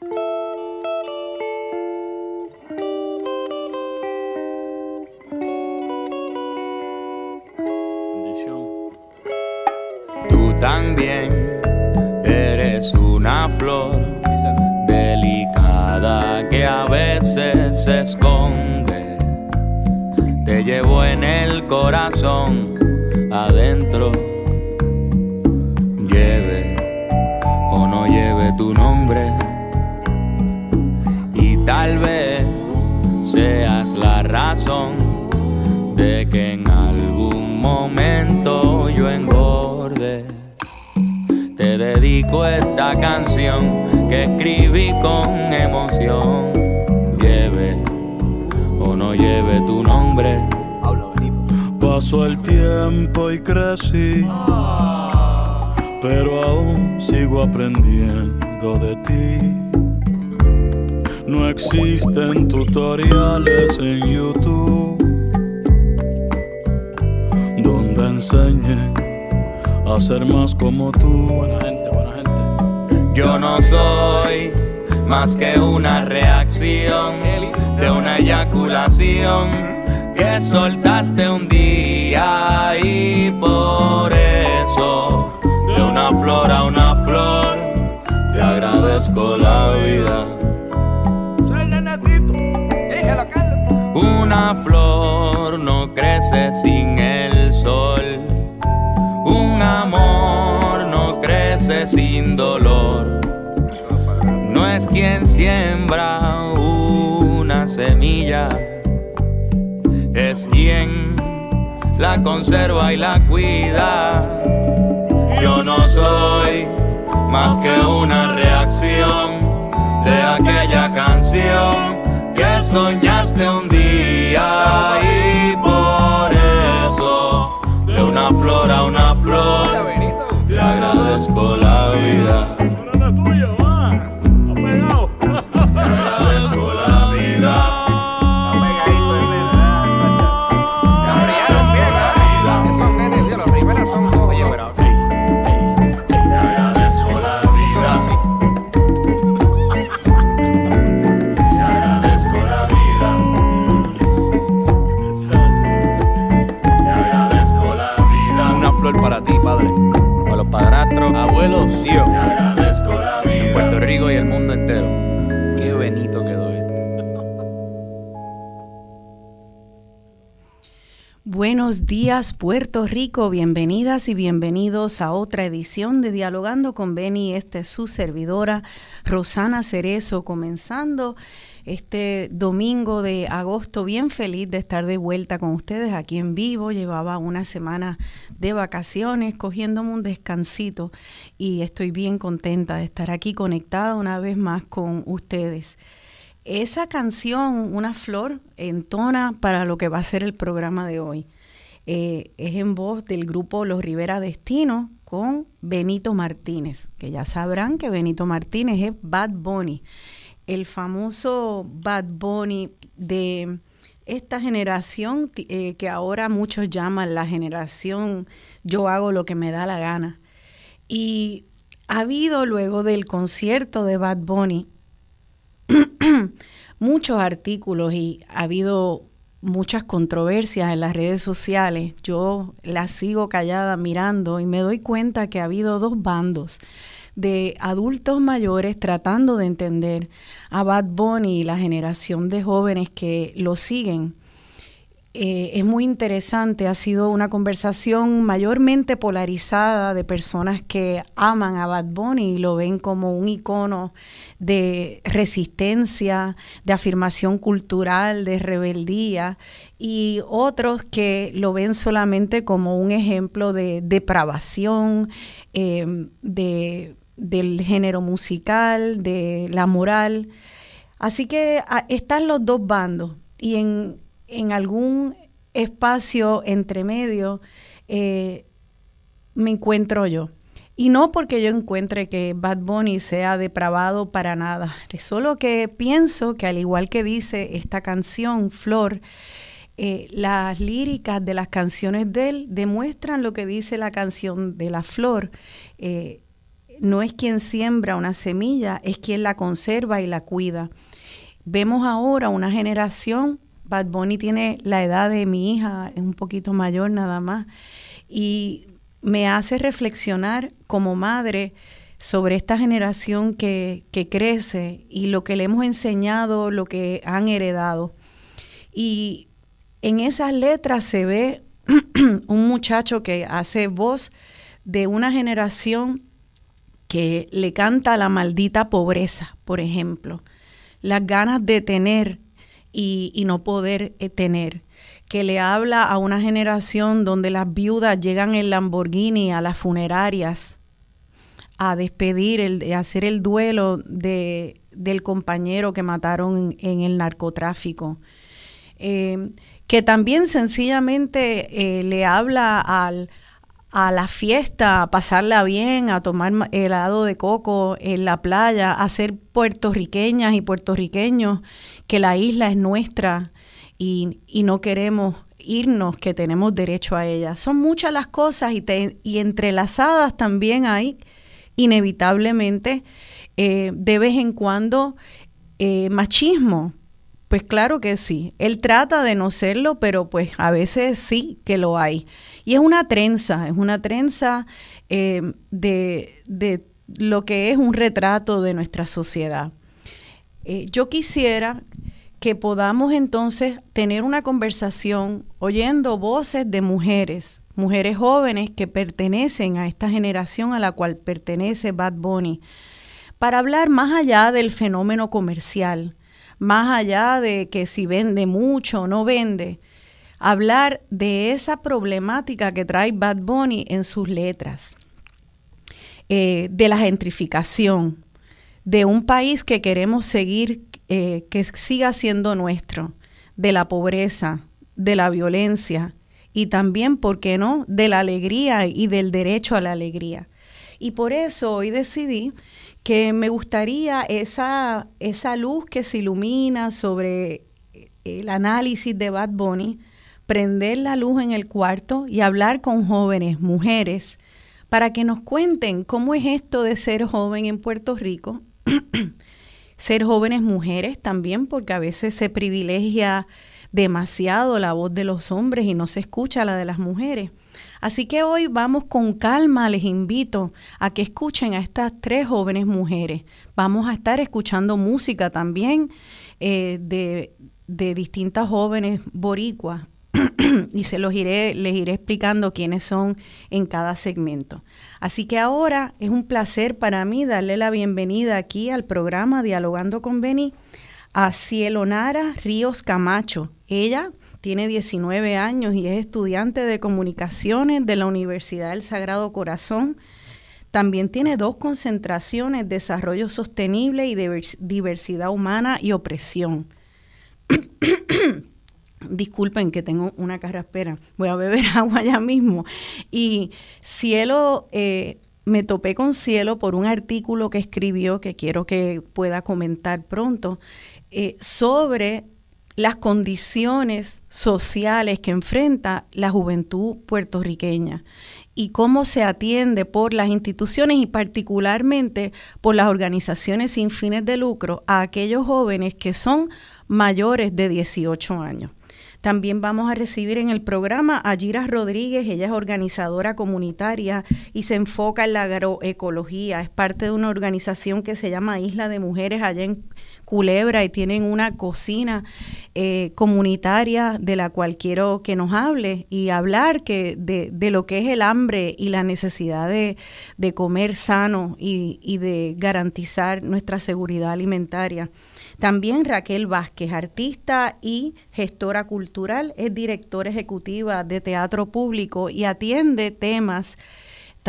Tú también eres una flor delicada que a veces se esconde. Te llevo en el corazón adentro. Razón de que en algún momento yo engorde. Te dedico esta canción que escribí con emoción. Lleve o no lleve tu nombre. Pasó el tiempo y crecí, pero aún sigo aprendiendo de ti. No existen tutoriales en YouTube donde enseñen a ser más como tú. Buena gente, buena gente. Yo no soy más que una reacción de una eyaculación que soltaste un día y por eso de una flor a una flor te agradezco la vida. Flor no crece sin el sol. Un amor no crece sin dolor. No es quien siembra una semilla, es quien la conserva y la cuida. Yo no soy más que una reacción de aquella canción que soñaste un y por eso de una flor a una flor te agradezco la vida. Buenos días Puerto Rico, bienvenidas y bienvenidos a otra edición de Dialogando con Beni. Esta es su servidora Rosana Cerezo, comenzando este domingo de agosto, bien feliz de estar de vuelta con ustedes aquí en vivo. Llevaba una semana de vacaciones, cogiéndome un descansito y estoy bien contenta de estar aquí conectada una vez más con ustedes. Esa canción, Una Flor, entona para lo que va a ser el programa de hoy. Eh, es en voz del grupo Los Rivera Destino con Benito Martínez, que ya sabrán que Benito Martínez es Bad Bunny, el famoso Bad Bunny de esta generación eh, que ahora muchos llaman la generación yo hago lo que me da la gana. Y ha habido luego del concierto de Bad Bunny muchos artículos y ha habido muchas controversias en las redes sociales. Yo las sigo callada mirando y me doy cuenta que ha habido dos bandos de adultos mayores tratando de entender a Bad Bunny y la generación de jóvenes que lo siguen. Eh, es muy interesante, ha sido una conversación mayormente polarizada de personas que aman a Bad Bunny y lo ven como un icono de resistencia, de afirmación cultural, de rebeldía, y otros que lo ven solamente como un ejemplo de depravación, eh, de, del género musical, de la moral. Así que ah, están los dos bandos y en, en algún espacio entre medio eh, me encuentro yo. Y no porque yo encuentre que Bad Bunny sea depravado para nada, solo que pienso que al igual que dice esta canción, Flor, eh, las líricas de las canciones de él demuestran lo que dice la canción de la flor. Eh, no es quien siembra una semilla, es quien la conserva y la cuida. Vemos ahora una generación, Bad Bunny tiene la edad de mi hija, es un poquito mayor nada más, y me hace reflexionar como madre sobre esta generación que, que crece y lo que le hemos enseñado, lo que han heredado. Y en esas letras se ve un muchacho que hace voz de una generación que le canta la maldita pobreza, por ejemplo, las ganas de tener y, no poder eh, tener, que le habla a una generación donde las viudas llegan en Lamborghini a las funerarias a despedir, el, a hacer el duelo de, del compañero que mataron en, el narcotráfico. Eh, que también sencillamente eh, le habla al, a la fiesta, a pasarla bien, a tomar helado de coco en la playa, a ser puertorriqueñas y puertorriqueños, que la isla es nuestra y, no queremos irnos, que tenemos derecho a ella. Son muchas las cosas y, y entrelazadas también hay, inevitablemente, eh, de vez en cuando, eh, machismo pues claro que sí. Él trata de no serlo, pero pues a veces sí que lo hay. Y es una trenza, es una trenza eh, de, lo que es un retrato de nuestra sociedad. Eh, yo quisiera que podamos entonces tener una conversación oyendo voces de mujeres, mujeres jóvenes que pertenecen a esta generación a la cual pertenece Bad Bunny, para hablar más allá del fenómeno comercial, más allá de que si vende mucho o no vende, hablar de esa problemática que trae Bad Bunny en sus letras, eh, de la gentrificación, de un país que queremos seguir, eh, que siga siendo nuestro, de la pobreza, de la violencia y también, ¿por qué no?, de la alegría y del derecho a la alegría. Y por eso hoy decidí que me gustaría esa, esa luz que se ilumina sobre el análisis de Bad Bunny, prender la luz en el cuarto y hablar con jóvenes, mujeres, para que nos cuenten cómo es esto de ser joven en Puerto Rico, ser jóvenes mujeres también, porque a veces se privilegia demasiado la voz de los hombres y no se escucha la de las mujeres. Así que hoy vamos con calma, les invito a que escuchen a estas tres jóvenes mujeres. Vamos a estar escuchando música también eh, de, de distintas jóvenes boricuas y se los iré, les iré explicando quiénes son en cada segmento. Así que ahora es un placer para mí darle la bienvenida aquí al programa Dialogando con Beni a Cielo Nara Ríos Camacho. Ella tiene 19 años y es estudiante de comunicaciones de la Universidad del Sagrado Corazón. También tiene dos concentraciones, desarrollo sostenible y diversidad humana y opresión. Disculpen que tengo una carraspera, voy a beber agua ya mismo. Y Cielo, eh, me topé con Cielo por un artículo que escribió que quiero que pueda comentar pronto eh, sobre las condiciones sociales que enfrenta la juventud puertorriqueña y cómo se atiende por las instituciones y particularmente por las organizaciones sin fines de lucro a aquellos jóvenes que son mayores de 18 años. También vamos a recibir en el programa a Gira Rodríguez, ella es organizadora comunitaria y se enfoca en la agroecología, es parte de una organización que se llama Isla de Mujeres allá en Culebra y tienen una cocina eh, comunitaria de la cual quiero que nos hable y hablar que de, de lo que es el hambre y la necesidad de, comer sano y de garantizar nuestra seguridad alimentaria. También Raquel Vázquez, artista y gestora cultural, es directora ejecutiva de Teatro Público y atiende temas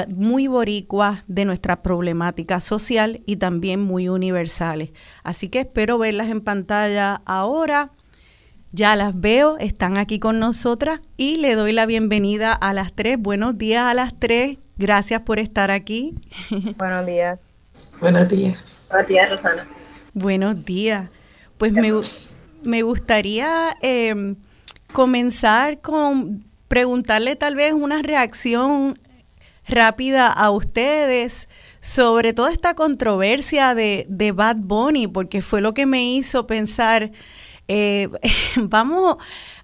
muy boricuas de nuestra problemática social y también muy universales. Así que espero verlas en pantalla ahora. Ya las veo, están aquí con nosotras y le doy la bienvenida a las tres. Buenos días a las tres. Gracias por estar aquí. Buenos días. Buenos días. Buenos días, Rosana. Buenos días. Pues me, gustaría em, comenzar con preguntarle tal vez una reacción rápida a ustedes sobre toda esta controversia de, de Bad Bunny, porque fue lo que me hizo pensar, eh, vamos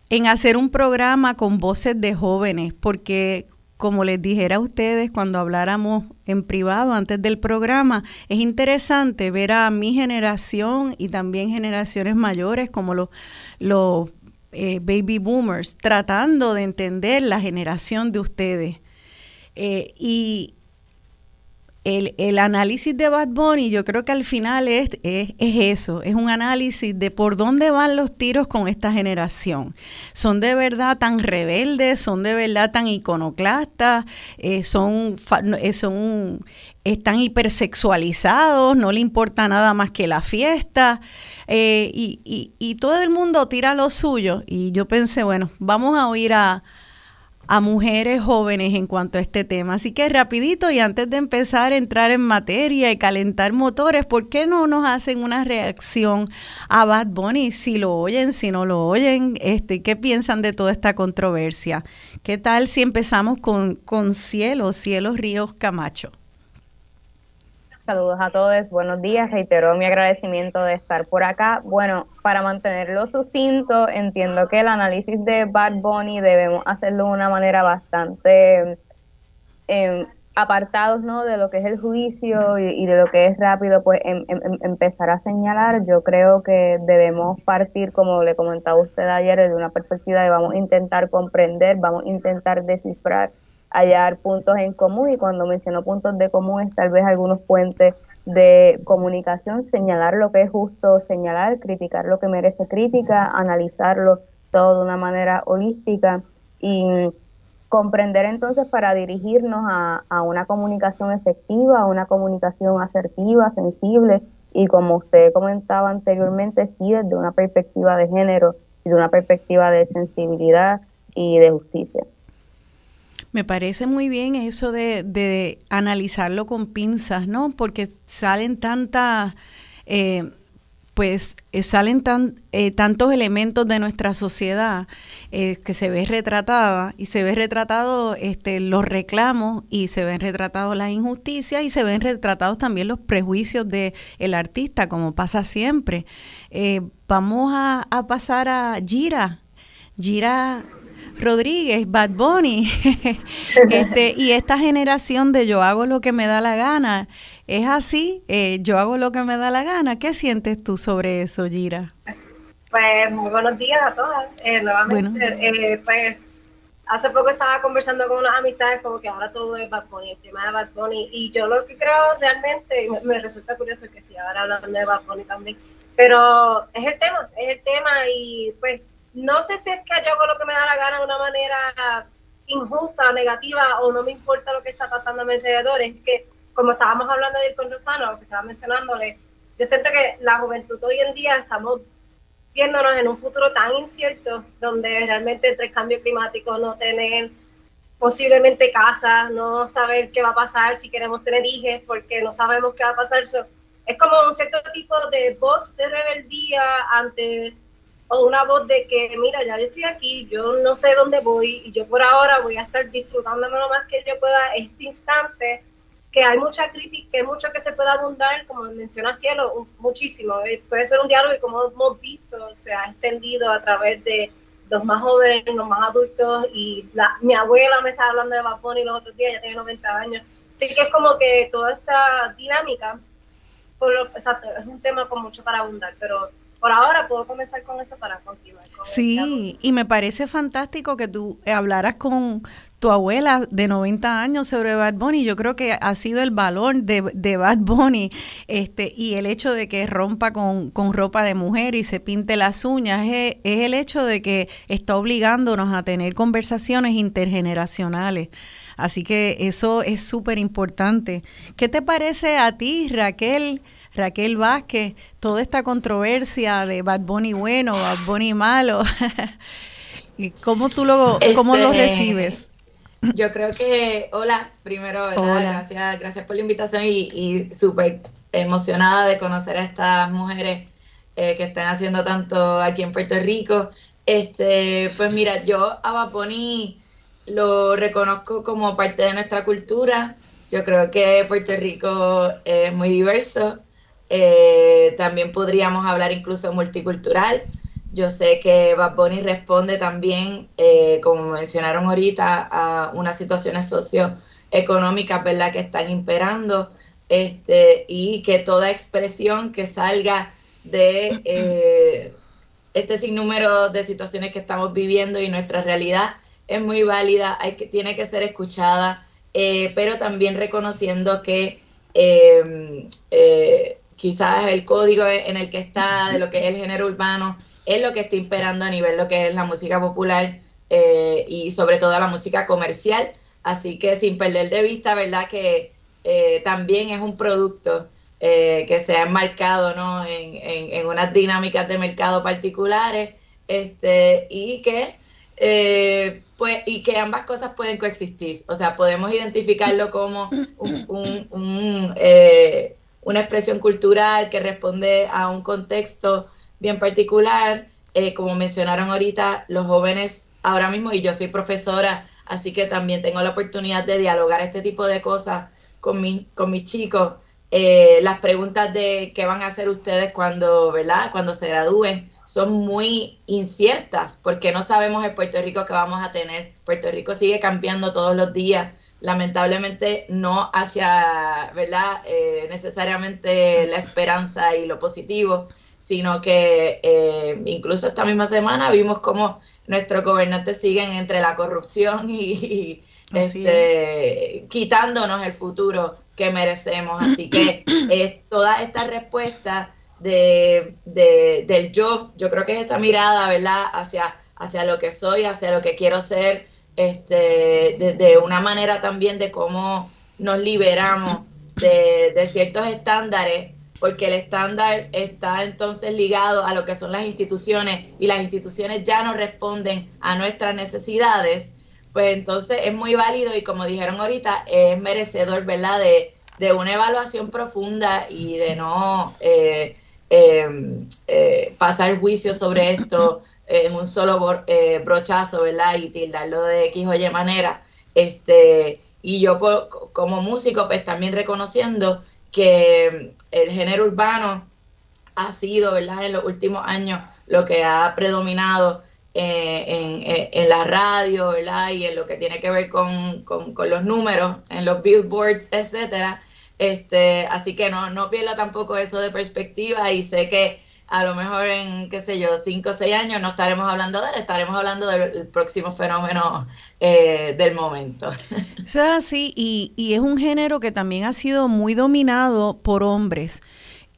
en hacer un programa con voces de jóvenes, porque como les dijera a ustedes cuando habláramos en privado antes del programa, es interesante ver a mi generación y también generaciones mayores como los, eh, baby boomers tratando de entender la generación de ustedes. Eh, y, el, análisis de Bad Bunny yo creo que al final es, es, eso, es un análisis de por dónde van los tiros con esta generación. ¿Son de verdad tan rebeldes? ¿Son de verdad tan iconoclastas? Eh, son, eh, son, ¿Están hipersexualizados? ¿No le importa nada más que la fiesta? Eh, y, y, y todo el mundo tira lo suyo. Y yo pensé, bueno, vamos a oír a a mujeres jóvenes en cuanto a este tema. Así que rapidito y antes de empezar a entrar en materia y calentar motores, ¿por qué no nos hacen una reacción a Bad Bunny? Si lo oyen, si no lo oyen, este, ¿qué piensan de toda esta controversia? ¿Qué tal si empezamos con, con Cielo, Cielo Ríos Camacho? Saludos a todos, buenos días. Reitero mi agradecimiento de estar por acá. Bueno, para mantenerlo sucinto, entiendo que el análisis de Bad Bunny debemos hacerlo de una manera bastante eh, apartados ¿no? de lo que es el juicio y, de lo que es rápido, pues em, em, em, empezar a señalar. Yo creo que debemos partir, como le comentaba usted ayer, de una perspectiva de vamos a intentar comprender, vamos a intentar descifrar hallar puntos en común y cuando menciono puntos de común es tal vez algunos puentes de comunicación, señalar lo que es justo señalar, criticar lo que merece crítica, analizarlo todo de una manera holística y comprender entonces para dirigirnos a, una comunicación efectiva, a una comunicación asertiva, sensible y como usted comentaba anteriormente, sí desde una perspectiva de género y de una perspectiva de sensibilidad y de justicia. Me parece muy bien eso de, analizarlo con pinzas, ¿no? Porque salen tantas, eh, pues eh, salen tan, eh, tantos elementos de nuestra sociedad que se ve retratada y se ve retratado este, los reclamos y se ven retratados las injusticias y se ven retratados también los prejuicios del el artista, como pasa siempre. vamos a pasar a Gira. Gira Rodríguez, Bad Bunny, este, y esta generación de yo hago lo que me da la gana, es así, eh, yo hago lo que me da la gana. ¿Qué sientes tú sobre eso, Gira? Pues muy buenos días a todas. Eh, nuevamente, eh, pues hace poco estaba conversando con unas amistades como que ahora todo es Bad Bunny, el tema de Bad Bunny, y yo lo que creo realmente, me, me resulta curioso que estoy ahora hablando de Bad Bunny también, pero es el tema, es el tema y pues no sé si es que yo hago lo que me da la gana de una manera injusta, negativa, o no me importa lo que está pasando a mi alrededor, es que, como estábamos hablando de con Rosano, lo que estaba mencionándole, yo siento que la juventud hoy en día estamos viéndonos en un futuro tan incierto, donde realmente entre el cambio climático, no tener posiblemente casa, no saber qué va a pasar, si queremos tener hijos, porque no sabemos qué va a pasar. es como un cierto tipo de voz de rebeldía ante o una voz de que, mira, ya yo estoy aquí, yo no sé dónde voy y yo por ahora voy a estar disfrutándome lo más que yo pueda este instante, que hay mucha crítica, que hay mucho que se puede abundar, como menciona Cielo, muchísimo. Eh, puede ser un diálogo y como hemos visto, se ha extendido a través de los más jóvenes, los más adultos y la, mi abuela me estaba hablando de y los otros días, ya tiene 90 años. Así que es como que toda esta dinámica, por lo, exacto, es un tema con mucho para abundar, pero por ahora puedo comenzar con eso para continuar. sí, y me parece fantástico que tú hablaras con tu abuela de 90 años sobre Bad Bunny. Yo creo que ha sido el valor de, de Bad Bunny este, y el hecho de que rompa con, ropa de mujer y se pinte las uñas es, es el hecho de que está obligándonos a tener conversaciones intergeneracionales. Así que eso es súper importante. ¿Qué te parece a ti, Raquel? Raquel Vázquez, toda esta controversia de Bad Bunny bueno, Bad Bunny malo. ¿Cómo tú lo, cómo lo este, recibes? Yo creo que, hola, primero. Gracias, gracias por la invitación y, y súper emocionada de conocer a estas mujeres eh, que están haciendo tanto aquí en Puerto Rico. Este, pues mira, yo a Bad Bunny lo reconozco como parte de nuestra cultura. Yo creo que Puerto Rico es muy diverso. Eh, también podríamos hablar incluso multicultural. Yo sé que Bad Bunny responde también, eh, como mencionaron ahorita, a unas situaciones socioeconómicas, ¿verdad?, que están imperando, este, y que toda expresión que salga de eh, este sinnúmero de situaciones que estamos viviendo y nuestra realidad es muy válida, hay que, tiene que ser escuchada, eh, pero también reconociendo que quizás el código en el que está de lo que es el género urbano es lo que está imperando a nivel lo que es la música popular eh, y sobre todo la música comercial. Así que sin perder de vista, ¿verdad? Que eh, también es un producto eh, que se ha enmarcado ¿no? en, en, unas dinámicas de mercado particulares este, y que pues, y que ambas cosas pueden coexistir. O sea, podemos identificarlo como un, una expresión cultural que responde a un contexto bien particular. Eh, como mencionaron ahorita, los jóvenes ahora mismo, y yo soy profesora, así que también tengo la oportunidad de dialogar este tipo de cosas con, mi, con mis chicos. Eh, las preguntas de qué van a hacer ustedes cuando, ¿verdad? cuando se gradúen son muy inciertas porque no sabemos el Puerto Rico que vamos a tener. Puerto Rico sigue cambiando todos los días, lamentablemente no hacia, ¿verdad? Eh, necesariamente la esperanza y lo positivo, sino que eh, incluso esta misma semana vimos cómo nuestros gobernantes siguen entre la corrupción y, este, quitándonos el futuro que merecemos. Así que eh, toda esta respuesta de, del yo, yo creo que es esa mirada, ¿verdad?, hacia, hacia lo que soy, hacia lo que quiero ser, este, de, una manera también de cómo nos liberamos de, de ciertos estándares porque el estándar está entonces ligado a lo que son las instituciones y las instituciones ya no responden a nuestras necesidades, pues entonces es muy válido y como dijeron ahorita, es merecedor, ¿verdad?, de, una evaluación profunda y de no eh, em, eh, pasar juicio sobre esto en un solo eh, brochazo, ¿verdad?, y tildarlo de X o Y manera. Este, y yo como músico, pues también reconociendo que el género urbano ha sido, ¿verdad?, en los últimos años lo que ha predominado eh, en, la radio, ¿verdad?, y en lo que tiene que ver con, los números, en los billboards, etcétera. Este, así que no, no pierdo tampoco eso de perspectiva y sé que a lo mejor en, qué sé yo, cinco o seis años no estaremos hablando de él, estaremos hablando del próximo fenómeno eh, del momento. O sea, sí, y, y es un género que también ha sido muy dominado por hombres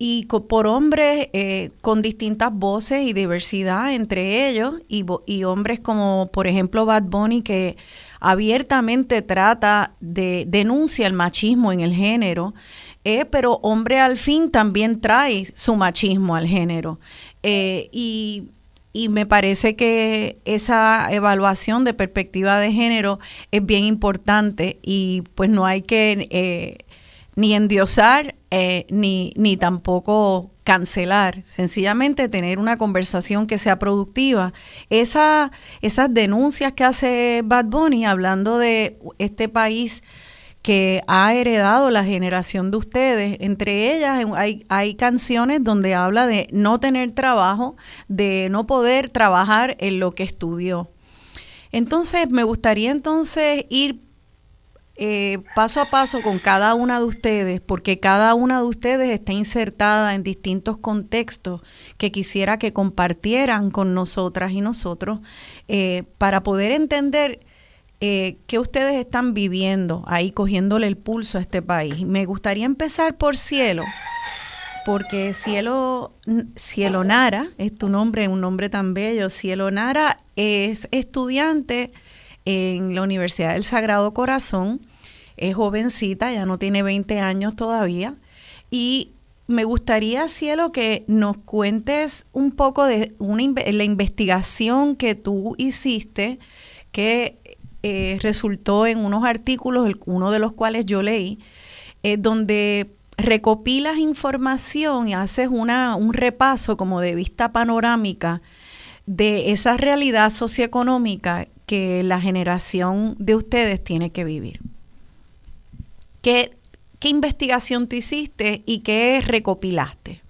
y por hombres eh, con distintas voces y diversidad entre ellos y, y, hombres como por ejemplo Bad Bunny que abiertamente trata de denuncia el machismo en el género eh, pero hombre al fin también trae su machismo al género. Eh, y, me parece que esa evaluación de perspectiva de género es bien importante y pues no hay que eh, ni endiosar ni, ni tampoco cancelar, sencillamente tener una conversación que sea productiva. Esa, esas denuncias que hace Bad Bunny hablando de este país que ha heredado la generación de ustedes. Entre ellas hay, hay canciones donde habla de no tener trabajo, de no poder trabajar en lo que estudió. Entonces, me gustaría entonces ir eh, paso a paso con cada una de ustedes, porque cada una de ustedes está insertada en distintos contextos que quisiera que compartieran con nosotras y nosotros eh, para poder entender eh, qué ustedes están viviendo ahí cogiéndole el pulso a este país. Me gustaría empezar por Cielo, porque Cielo, Cielo Nara es tu nombre, un nombre tan bello. Cielo Nara es estudiante en la Universidad del Sagrado Corazón, es jovencita, ya no tiene 20 años todavía, y me gustaría, Cielo, que nos cuentes un poco de la investigación que tú hiciste, que eh, resultó en unos artículos, uno de los cuales yo leí, eh, donde recopilas información y haces una, un repaso como de vista panorámica de esa realidad socioeconómica que la generación de ustedes tiene que vivir. ¿qué, ¿qué investigación tú hiciste y qué recopilaste?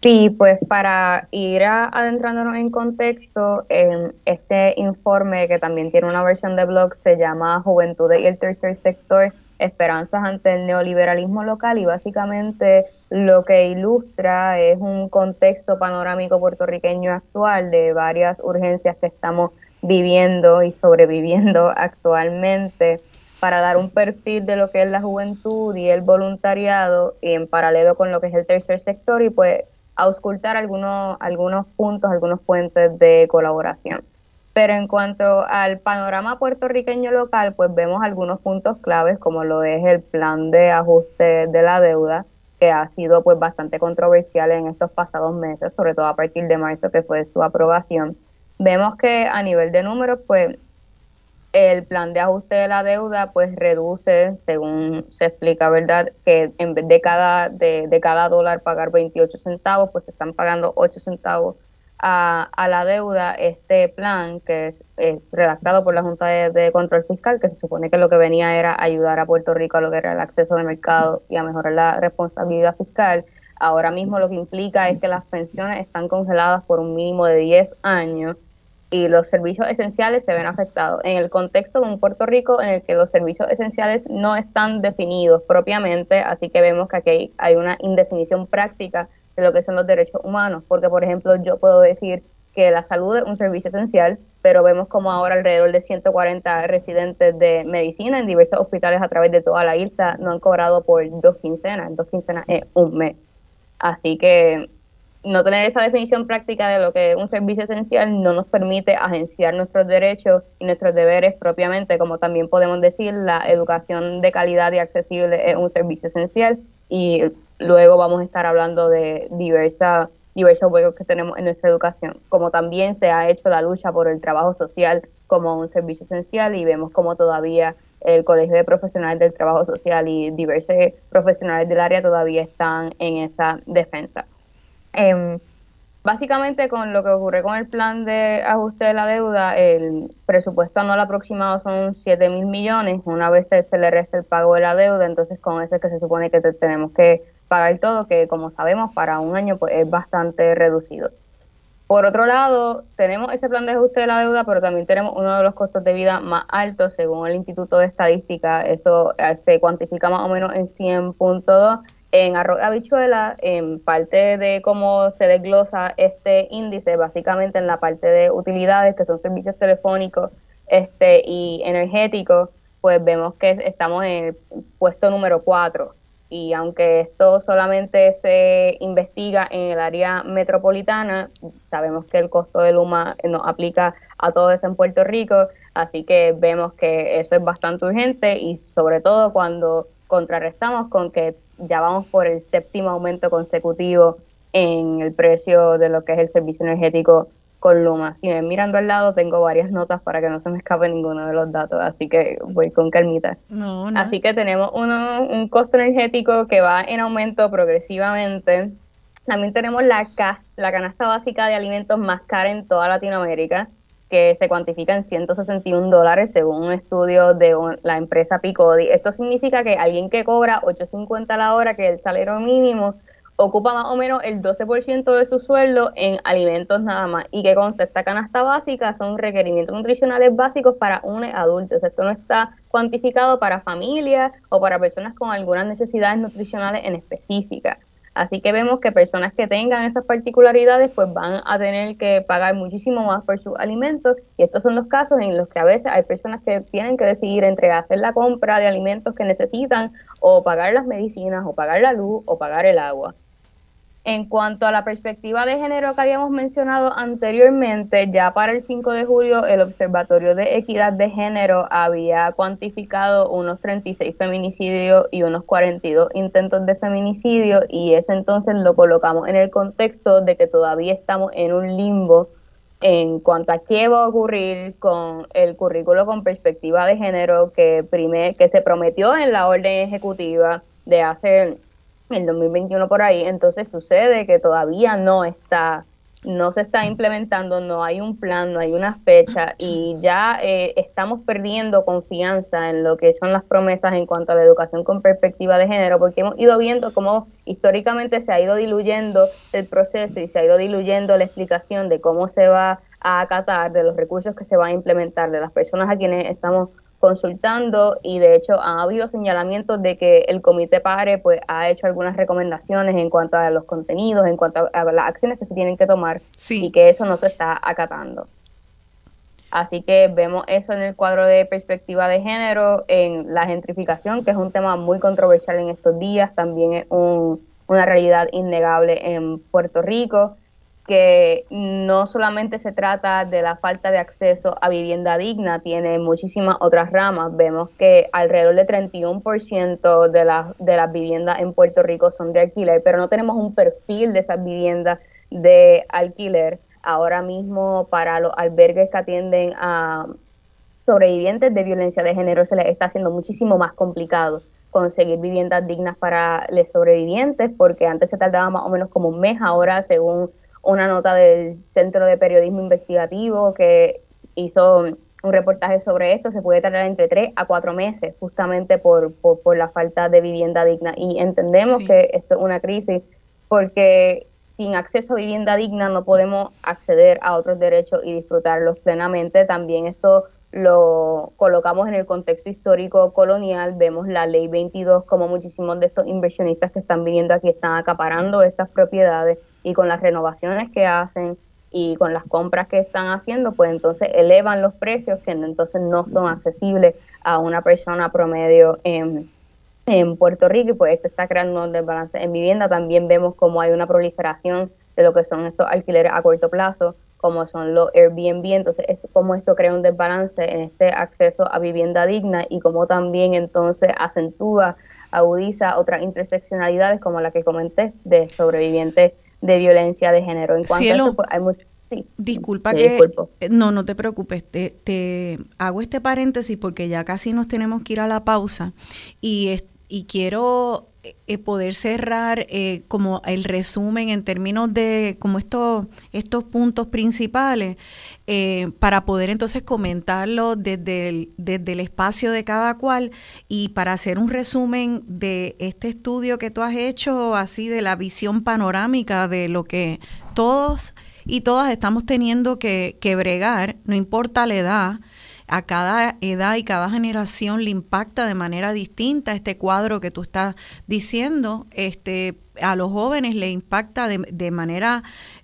Sí, pues para ir adentrándonos en contexto, en este informe que también tiene una versión de blog se llama Juventudes y el tercer sector, esperanzas ante el neoliberalismo local y básicamente lo que ilustra es un contexto panorámico puertorriqueño actual de varias urgencias que estamos viviendo y sobreviviendo actualmente. Para dar un perfil de lo que es la juventud y el voluntariado y en paralelo con lo que es el tercer sector y pues auscultar algunos, algunos puntos, algunos puentes de colaboración. Pero en cuanto al panorama puertorriqueño local, pues vemos algunos puntos claves como lo es el plan de ajuste de la deuda, que ha sido pues bastante controversial en estos pasados meses, sobre todo a partir de marzo que fue su aprobación. Vemos que a nivel de números, pues el plan de ajuste de la deuda pues reduce, según se explica, ¿verdad? Que en vez de cada, de, de cada dólar pagar 28 centavos, pues se están pagando 8 centavos a, a la deuda. Este plan, que es, redactado por la Junta de, Control Fiscal, que se supone que lo que venía era ayudar a Puerto Rico a lo que era el acceso al mercado y a mejorar la responsabilidad fiscal, ahora mismo lo que implica es que las pensiones están congeladas por un mínimo de 10 años y los servicios esenciales se ven afectados. En el contexto de un Puerto Rico en el que los servicios esenciales no están definidos propiamente, así que vemos que aquí hay una indefinición práctica de lo que son los derechos humanos, porque por ejemplo yo puedo decir que la salud es un servicio esencial, pero vemos como ahora alrededor de 140 residentes de medicina en diversos hospitales a través de toda la isla no han cobrado por dos quincenas, dos quincenas es un mes. Así que no tener esa definición práctica de lo que es un servicio esencial no nos permite agenciar nuestros derechos y nuestros deberes propiamente, como también podemos decir, la educación de calidad y accesible es un servicio esencial y luego vamos a estar hablando de diversa, diversos huecos que tenemos en nuestra educación, como también se ha hecho la lucha por el trabajo social como un servicio esencial y vemos como todavía el Colegio de Profesionales del Trabajo Social y diversos profesionales del área todavía están en esa defensa. Eh, básicamente con lo que ocurre con el plan de ajuste de la deuda, el presupuesto anual aproximado son 7 mil millones, una vez se le resta el pago de la deuda, entonces con eso es que se supone que tenemos que pagar todo, que como sabemos para un año pues es bastante reducido. Por otro lado, tenemos ese plan de ajuste de la deuda, pero también tenemos uno de los costos de vida más altos según el Instituto de Estadística. Eso eh, se cuantifica más o menos en 100.2 en arroz habichuela, en parte de cómo se desglosa este índice, básicamente en la parte de utilidades, que son servicios telefónicos este y energéticos, pues vemos que estamos en el puesto número 4. Y aunque esto solamente se investiga en el área metropolitana, sabemos que el costo de Luma nos aplica a todo eso en Puerto Rico, así que vemos que eso es bastante urgente y sobre todo cuando contrarrestamos con que ya vamos por el séptimo aumento consecutivo en el precio de lo que es el servicio energético con Luma. Si me mirando al lado, tengo varias notas para que no se me escape ninguno de los datos, así que voy con calmita. Así que tenemos uno, un costo energético que va en aumento progresivamente. También tenemos la, la canasta básica de alimentos más cara en toda Latinoamérica que se cuantifica en 161 dólares según un estudio de la empresa Picodi. Esto significa que alguien que cobra 8.50 a la hora, que es el salario mínimo, ocupa más o menos el 12% de su sueldo en alimentos nada más y que con esta canasta básica son requerimientos nutricionales básicos para un adulto. esto no está cuantificado para familias o para personas con algunas necesidades nutricionales en específica. Así que vemos que personas que tengan esas particularidades pues van a tener que pagar muchísimo más por sus alimentos y estos son los casos en los que a veces hay personas que tienen que decidir entre hacer la compra de alimentos que necesitan o pagar las medicinas o pagar la luz o pagar el agua. En cuanto a la perspectiva de género que habíamos mencionado anteriormente, ya para el 5 de julio el Observatorio de Equidad de Género había cuantificado unos 36 feminicidios y unos 42 intentos de feminicidio y ese entonces lo colocamos en el contexto de que todavía estamos en un limbo en cuanto a qué va a ocurrir con el currículo con perspectiva de género que, que se prometió en la orden ejecutiva de hacer el 2021 por ahí, entonces sucede que todavía no está no se está implementando, no hay un plan, no hay una fecha y ya eh, estamos perdiendo confianza en lo que son las promesas en cuanto a la educación con perspectiva de género, porque hemos ido viendo cómo históricamente se ha ido diluyendo el proceso y se ha ido diluyendo la explicación de cómo se va a acatar, de los recursos que se van a implementar, de las personas a quienes estamos consultando y de hecho ha habido señalamientos de que el comité PARE pues ha hecho algunas recomendaciones en cuanto a los contenidos, en cuanto a, las acciones que se tienen que tomar y que eso no se está acatando. Así que vemos eso en el cuadro de perspectiva de género, en la gentrificación, que es un tema muy controversial en estos días, también es una realidad innegable en Puerto Rico que no solamente se trata de la falta de acceso a vivienda digna, tiene muchísimas otras ramas. Vemos que alrededor del 31% de, las de las viviendas en Puerto Rico son de alquiler, pero no tenemos un perfil de esas viviendas de alquiler. Ahora mismo para los albergues que atienden a sobrevivientes de violencia de género se les está haciendo muchísimo más complicado conseguir viviendas dignas para los sobrevivientes, porque antes se tardaba más o menos como un mes, ahora según una nota del Centro de Periodismo Investigativo que hizo un reportaje sobre esto, se puede tardar entre tres a cuatro meses justamente por, por, la falta de vivienda digna. Y entendemos que esto es una crisis porque sin acceso a vivienda digna no podemos acceder a otros derechos y disfrutarlos plenamente. También esto lo colocamos en el contexto histórico colonial, vemos la ley 22 como muchísimos de estos inversionistas que están viniendo aquí están acaparando estas propiedades y con las renovaciones que hacen y con las compras que están haciendo, pues entonces elevan los precios que entonces no son accesibles a una persona promedio en, en Puerto Rico. Y pues esto está creando un desbalance. En vivienda. También vemos como hay una proliferación de lo que son estos alquileres a corto plazo, como son los Airbnb, entonces es como esto crea un desbalance en este acceso a vivienda digna y como también entonces acentúa, agudiza otras interseccionalidades como la que comenté de sobrevivientes de violencia de género. En cuanto Cielo, a pues, sí. Disculpa que... Eh, no, no te preocupes. Te, te, hago este paréntesis porque ya casi nos tenemos que ir a la pausa y, y quiero eh, poder cerrar eh, como el resumen en términos de como estos, estos puntos principales eh, para poder entonces comentarlo desde el, desde el espacio de cada cual y para hacer un resumen de este estudio que tú has hecho, así de la visión panorámica de lo que todos y todas estamos teniendo que, que bregar, no importa la edad, a cada edad y cada generación le impacta de manera distinta este cuadro que tú estás diciendo. Este, a los jóvenes le impacta de, de manera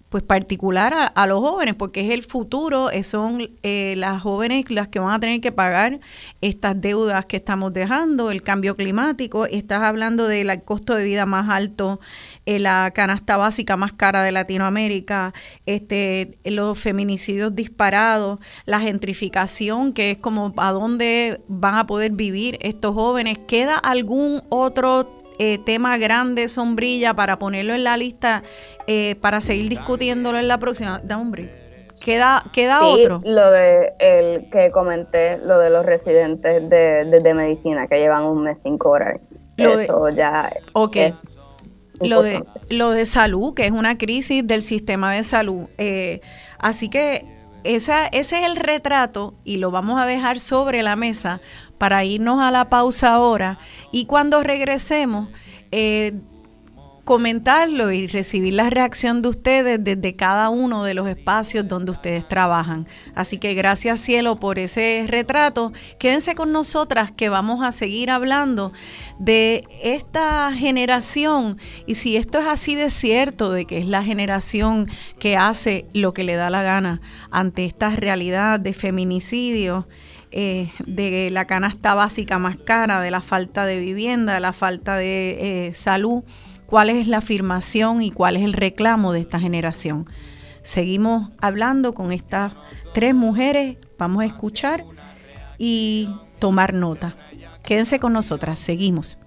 pues particular a, los jóvenes, porque es el futuro, eh, son eh, las jóvenes las que van a tener que pagar estas deudas que estamos dejando, el cambio climático, estás hablando del costo de vida más alto, eh, la canasta básica más cara de Latinoamérica, este, los feminicidios disparados, la gentrificación, que es como a dónde van a poder vivir estos jóvenes, ¿queda algún otro eh, tema grande, sombrilla, para ponerlo en la lista eh, para seguir discutiéndolo en la próxima. Da un ¿Queda, queda otro? Lo de el que comenté, lo de los residentes de, medicina que llevan un mes sin cobrar. Lo Eso ya. Ok. lo de, lo de salud, que es una crisis del sistema de salud. Eh, así que esa, ese es el retrato y lo vamos a dejar sobre la mesa para irnos a la pausa ahora. Y cuando regresemos eh, comentarlo y recibir la reacción de ustedes desde cada uno de los espacios donde ustedes trabajan. Así que gracias cielo por ese retrato. Quédense con nosotras que vamos a seguir hablando de esta generación y si esto es así de cierto, de que es la generación que hace lo que le da la gana ante esta realidad de feminicidio. Eh, de la canasta básica más cara, de la falta de vivienda, de la falta de eh, salud cuál es la afirmación y cuál es el reclamo de esta generación. Seguimos hablando con estas tres mujeres, vamos a escuchar y tomar nota. Quédense con nosotras, seguimos.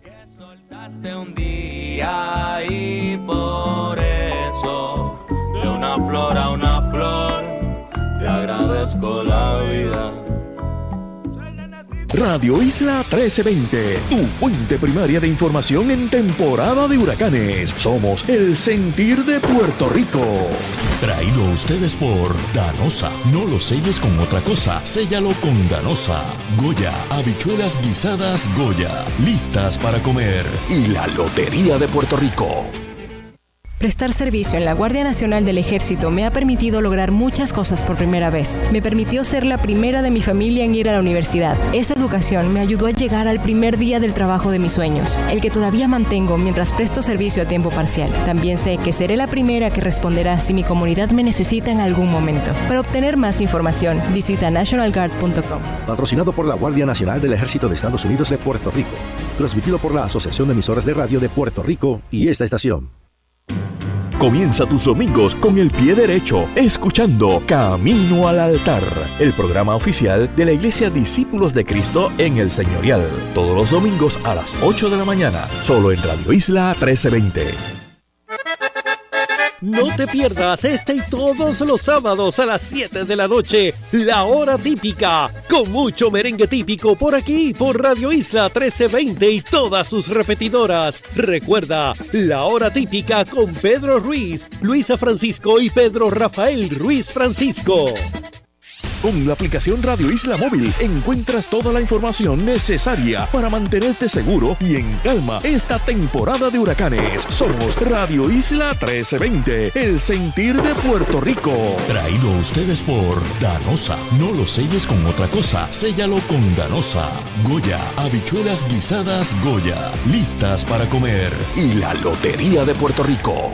un día y por eso, de una flor a una flor, te agradezco la vida. Radio Isla 1320, tu fuente primaria de información en temporada de huracanes. Somos el sentir de Puerto Rico. Traído a ustedes por Danosa. No lo selles con otra cosa, séllalo con Danosa. Goya, habichuelas guisadas Goya. Listas para comer. Y la Lotería de Puerto Rico. Prestar servicio en la Guardia Nacional del Ejército me ha permitido lograr muchas cosas por primera vez. Me permitió ser la primera de mi familia en ir a la universidad. Esa educación me ayudó a llegar al primer día del trabajo de mis sueños, el que todavía mantengo mientras presto servicio a tiempo parcial. También sé que seré la primera que responderá si mi comunidad me necesita en algún momento. Para obtener más información, visita nationalguard.com. Patrocinado por la Guardia Nacional del Ejército de Estados Unidos de Puerto Rico. Transmitido por la Asociación de Emisoras de Radio de Puerto Rico y esta estación. Comienza tus domingos con el pie derecho, escuchando Camino al Altar, el programa oficial de la Iglesia Discípulos de Cristo en el Señorial. Todos los domingos a las 8 de la mañana, solo en Radio Isla 1320. No te pierdas este y todos los sábados a las 7 de la noche, la hora típica, con mucho merengue típico por aquí, por Radio Isla 1320 y todas sus repetidoras. Recuerda, la hora típica con Pedro Ruiz, Luisa Francisco y Pedro Rafael Ruiz Francisco. Con la aplicación Radio Isla Móvil encuentras toda la información necesaria para mantenerte seguro y en calma esta temporada de huracanes. Somos Radio Isla 1320, el sentir de Puerto Rico. Traído a ustedes por Danosa. No lo selles con otra cosa, séllalo con Danosa. Goya, habichuelas guisadas Goya. Listas para comer. Y la Lotería de Puerto Rico.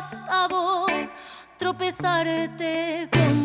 Bastado tropezarte con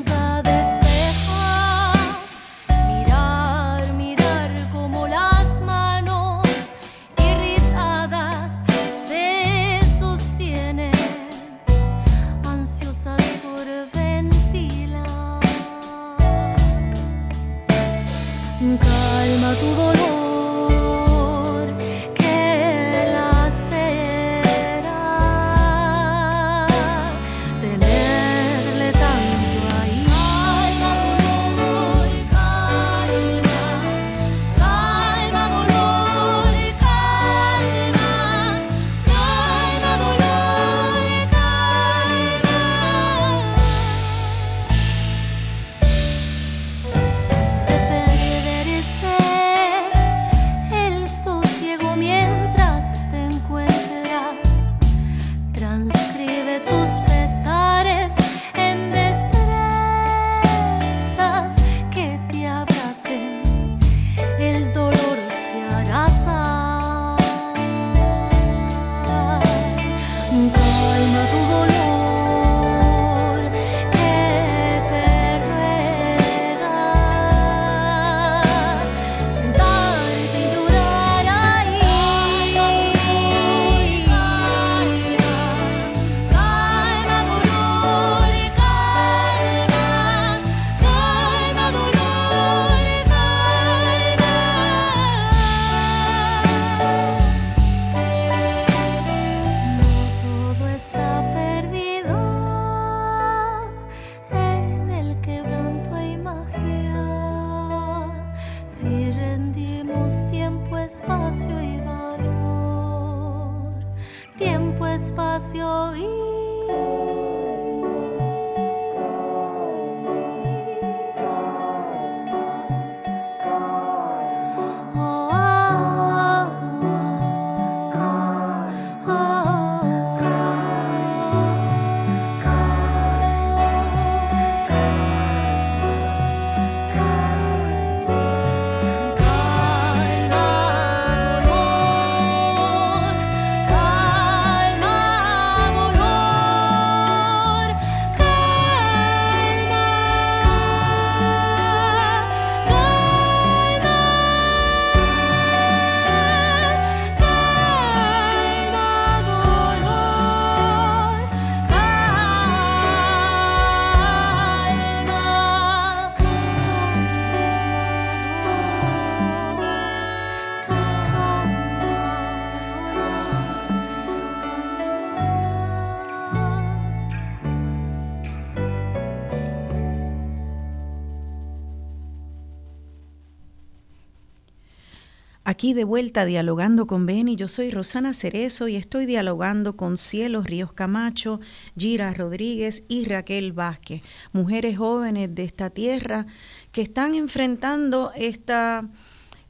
Aquí de vuelta dialogando con Beni, yo soy Rosana Cerezo y estoy dialogando con Cielos Ríos Camacho, Gira Rodríguez y Raquel Vázquez, mujeres jóvenes de esta tierra que están enfrentando esta,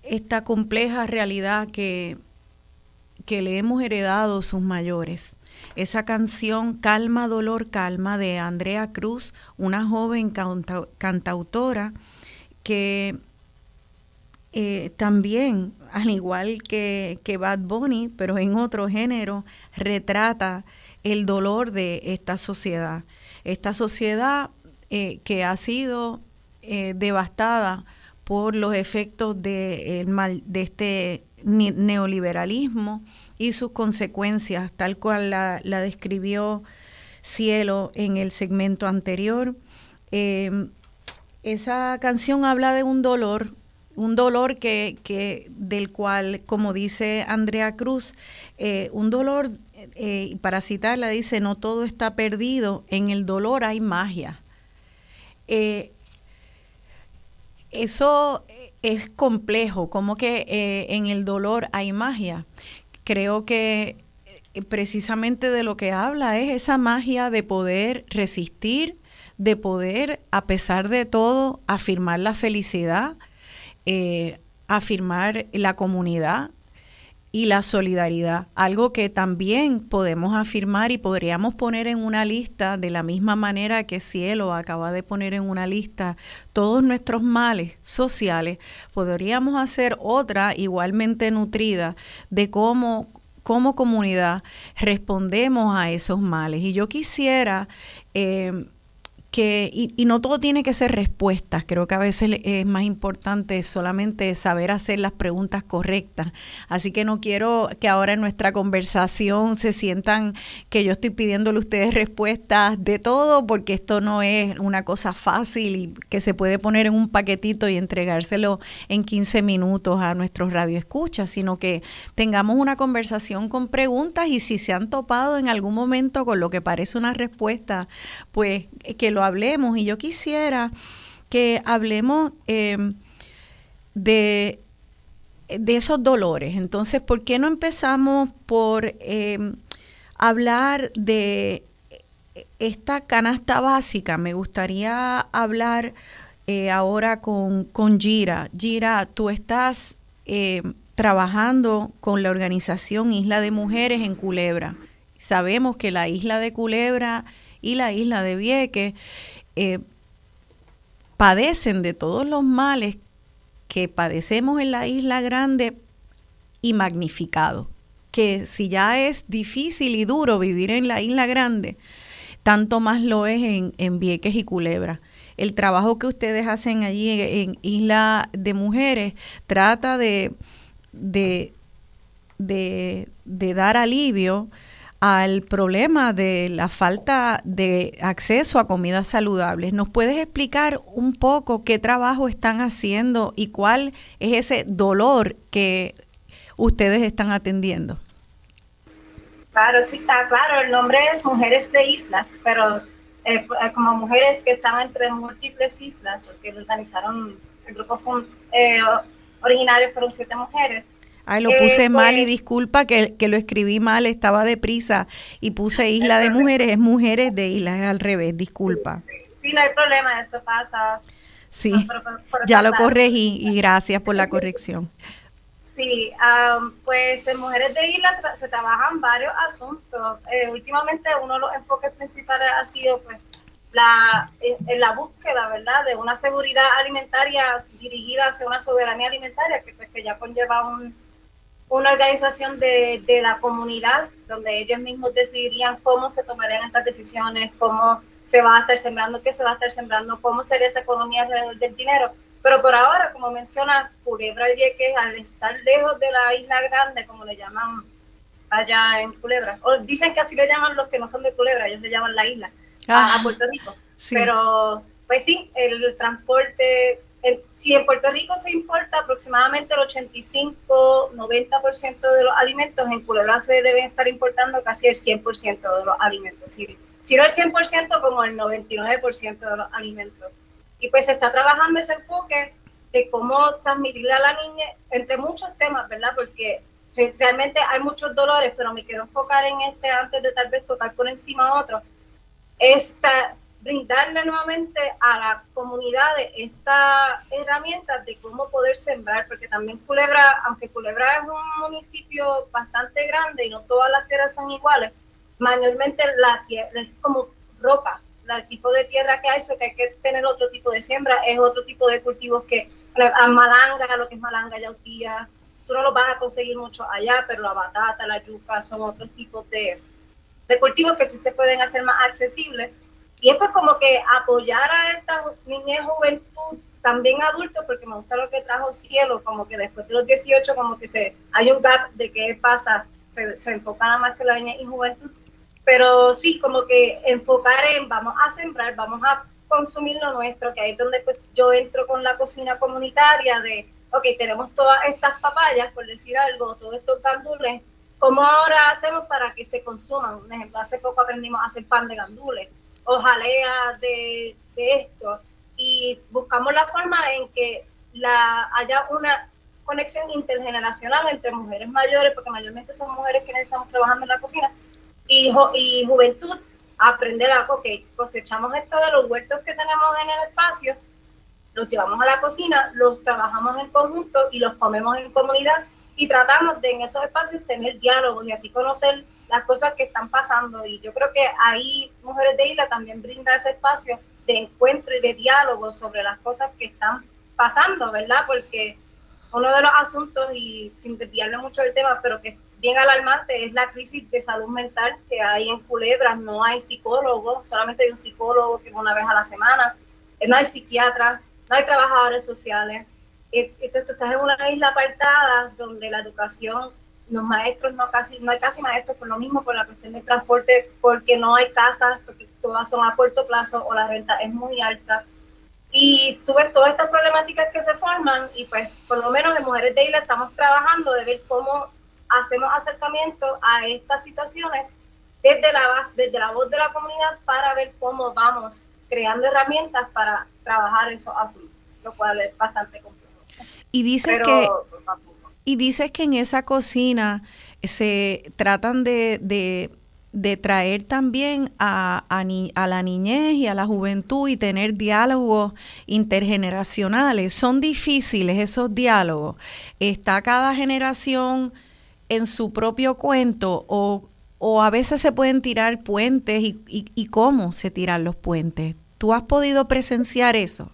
esta compleja realidad que, que le hemos heredado sus mayores. Esa canción Calma, Dolor, Calma de Andrea Cruz, una joven cantautora que eh, también, al igual que, que Bad Bunny, pero en otro género, retrata el dolor de esta sociedad. Esta sociedad eh, que ha sido eh, devastada por los efectos de, mal, de este neoliberalismo y sus consecuencias, tal cual la, describió Cielo en el segmento anterior. esa canción habla de un dolor un dolor que, que, del cual, como dice Andrea Cruz, eh, un dolor, eh, para citarla, dice, no todo está perdido, en el dolor hay magia. Eh, eso es complejo, como que en el dolor hay magia. Creo que precisamente de lo que habla es esa magia de poder resistir, de poder, a pesar de todo, afirmar la felicidad, eh, afirmar la comunidad y la solidaridad, algo que también podemos afirmar y podríamos poner en una lista de la misma manera que Cielo acaba de poner en una lista todos nuestros males sociales, podríamos hacer otra igualmente nutrida de cómo como comunidad respondemos a esos males. Y yo quisiera eh, y, no todo tiene que ser respuestas, creo que a veces es más importante solamente saber hacer las preguntas correctas. Así que no quiero que ahora en nuestra conversación se sientan que yo estoy pidiéndole a ustedes respuestas de todo, porque esto no es una cosa fácil y que se puede poner en un paquetito y entregárselo en 15 minutos a nuestros radioescuchas, sino que tengamos una conversación con preguntas y si se han topado en algún momento con lo que parece una respuesta, pues que lo hablemos. Y yo quisiera que hablemos em, de, de, esos dolores. Entonces, ¿por qué no empezamos por em, hablar de esta canasta básica? Me gustaría hablar eh, ahora con, con Gira. Gira, tú estás em, trabajando con la organización Isla de Mujeres en Culebra. Sabemos que la isla de Culebra y la isla de Vieques eh, padecen de todos los males que padecemos en la isla grande y magnificado. Que si ya es difícil y duro vivir en la isla grande, tanto más lo es en, Vieques y Culebra. El trabajo que ustedes hacen allí en, Isla de Mujeres trata de, de, de dar alivio al problema de la falta de acceso a comidas saludables. ¿Nos puedes explicar un poco qué trabajo están haciendo y cuál es ese dolor que ustedes están atendiendo? Claro, sí, está claro, el nombre es Mujeres de Islas, pero eh, como mujeres que están entre múltiples islas, que organizaron el grupo eh, originario fueron siete mujeres, Ay, lo puse mal y pues disculpa que, lo escribí mal, estaba deprisa y puse Isla de Mujeres, es Mujeres de Islas, es al revés, disculpa. Sí, no hay problema, eso pasa. Sí, ya lo corregí y gracias por la corrección. Sí, pues en Mujeres de Islas se trabajan varios asuntos. Eh, últimamente uno de los enfoques principales ha sido pues la, en, la búsqueda, ¿verdad?, de una seguridad alimentaria dirigida hacia una soberanía alimentaria que, pues, que ya conlleva un, una organización de, de, la comunidad donde ellos mismos decidirían cómo se tomarían estas decisiones, cómo se va a estar sembrando, qué se va a estar sembrando, cómo sería esa economía alrededor del dinero. Pero por ahora, como menciona Culebra y Vieques, al estar lejos de la isla grande, como le llaman allá en Culebra, o dicen que así le llaman los que no son de Culebra, ellos le llaman la isla, a, ah, Puerto Rico. Pero, pues sí, el transporte si en Puerto Rico se importa aproximadamente el 85-90% de los alimentos, en Culebra se deben estar importando casi el 100% de los alimentos. Si, si no el 100%, como el 99% de los alimentos. Y pues se está trabajando ese enfoque de cómo transmitirle a la niña, entre muchos temas, ¿verdad? Porque realmente hay muchos dolores, pero me quiero enfocar en este antes de tal vez tocar por encima otro. Esta, brindarle nuevamente a la comunidad estas herramientas de cómo poder sembrar, porque también Culebra, aunque Culebra es un municipio bastante grande y no todas las tierras son iguales, mayormente la tierra es como roca, el tipo de tierra que hay, eso que hay que tener otro tipo de siembra, es otro tipo de cultivos que, a malanga, lo que es malanga, yautía, tú no lo vas a conseguir mucho allá, pero la batata, la yuca son otros tipos de, de cultivos que sí se pueden hacer más accesibles y es pues como que apoyar a esta niñez juventud, también adultos, porque me gusta lo que trajo Cielo, como que después de los 18 como que se hay un gap de qué pasa, se, se enfoca nada más que la niñez y juventud, pero sí, como que enfocar en vamos a sembrar, vamos a consumir lo nuestro, que ahí es donde pues, yo entro con la cocina comunitaria de, ok, tenemos todas estas papayas, por decir algo, todos estos gandules, ¿cómo ahora hacemos para que se consuman? Un ejemplo, hace poco aprendimos a hacer pan de gandules o de, de esto. Y buscamos la forma en que la, haya una conexión intergeneracional entre mujeres mayores, porque mayormente son mujeres que estamos trabajando en la cocina, y, y juventud, aprender a, ok, cosechamos esto de los huertos que tenemos en el espacio, los llevamos a la cocina, los trabajamos en conjunto y los comemos en comunidad y tratamos de en esos espacios tener diálogos y así conocer las cosas que están pasando. Y yo creo que ahí Mujeres de Isla también brinda ese espacio de encuentro y de diálogo sobre las cosas que están pasando, ¿verdad? Porque uno de los asuntos, y sin desviarle mucho del tema, pero que es bien alarmante, es la crisis de salud mental que hay en Culebras. No hay psicólogos, solamente hay un psicólogo que una vez a la semana, eh, no hay psiquiatras, no hay trabajadores sociales. Entonces, tú estás en una isla apartada donde la educación los maestros no casi no hay casi maestros por lo mismo por la cuestión de transporte porque no hay casas porque todas son a corto plazo o la renta es muy alta y tú ves todas estas problemáticas que se forman y pues por lo menos en Mujeres de Isla estamos trabajando de ver cómo hacemos acercamiento a estas situaciones desde la base, desde la voz de la comunidad para ver cómo vamos creando herramientas para trabajar esos asuntos, lo cual es bastante complejo. Y dice que y dices que en esa cocina se tratan de, traer también a, a, la niñez y a la juventud y tener diálogos intergeneracionales. Son difíciles esos diálogos. ¿Está cada generación en su propio cuento o, a veces se pueden tirar puentes y, y cómo se tiran los puentes? ¿Tú has podido presenciar eso?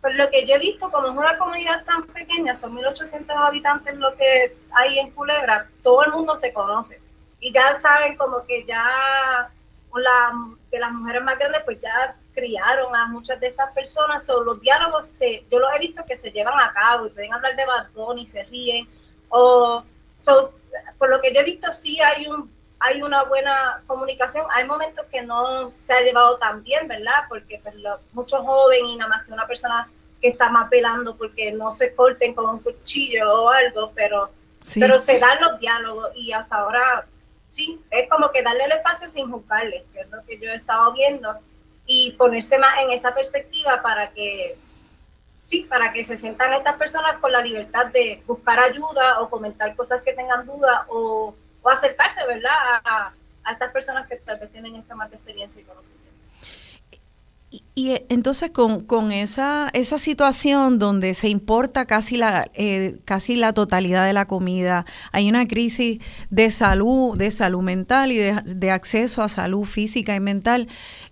Por lo que yo he visto, como es una comunidad tan pequeña, son 1.800 habitantes lo que hay en Culebra, todo el mundo se conoce. Y ya saben como que ya la, de las mujeres más grandes, pues ya criaron a muchas de estas personas. So, los diálogos, se, yo los he visto que se llevan a cabo y pueden hablar de Bad y se ríen. O, so, por lo que yo he visto, sí hay un hay una buena comunicación. Hay momentos que no se ha llevado tan bien, ¿verdad? Porque pues, muchos jóvenes y nada más que una persona que está más pelando porque no se corten con un cuchillo o algo, pero, pero se dan los diálogos y hasta ahora sí, es como que darle el espacio sin juzgarle, que es lo que yo he estado viendo, y ponerse más en esa perspectiva para que sí, para que se sientan estas personas con la libertad de buscar ayuda o comentar cosas que tengan duda o o acercarse, ¿verdad? A, estas personas que tal vez tienen esta más experiencia y conocimiento. Y, entonces con, esa, esa situación donde se importa casi la, eh, casi la totalidad de la comida, hay una crisis de salud, de salud mental y de, acceso a salud física y mental,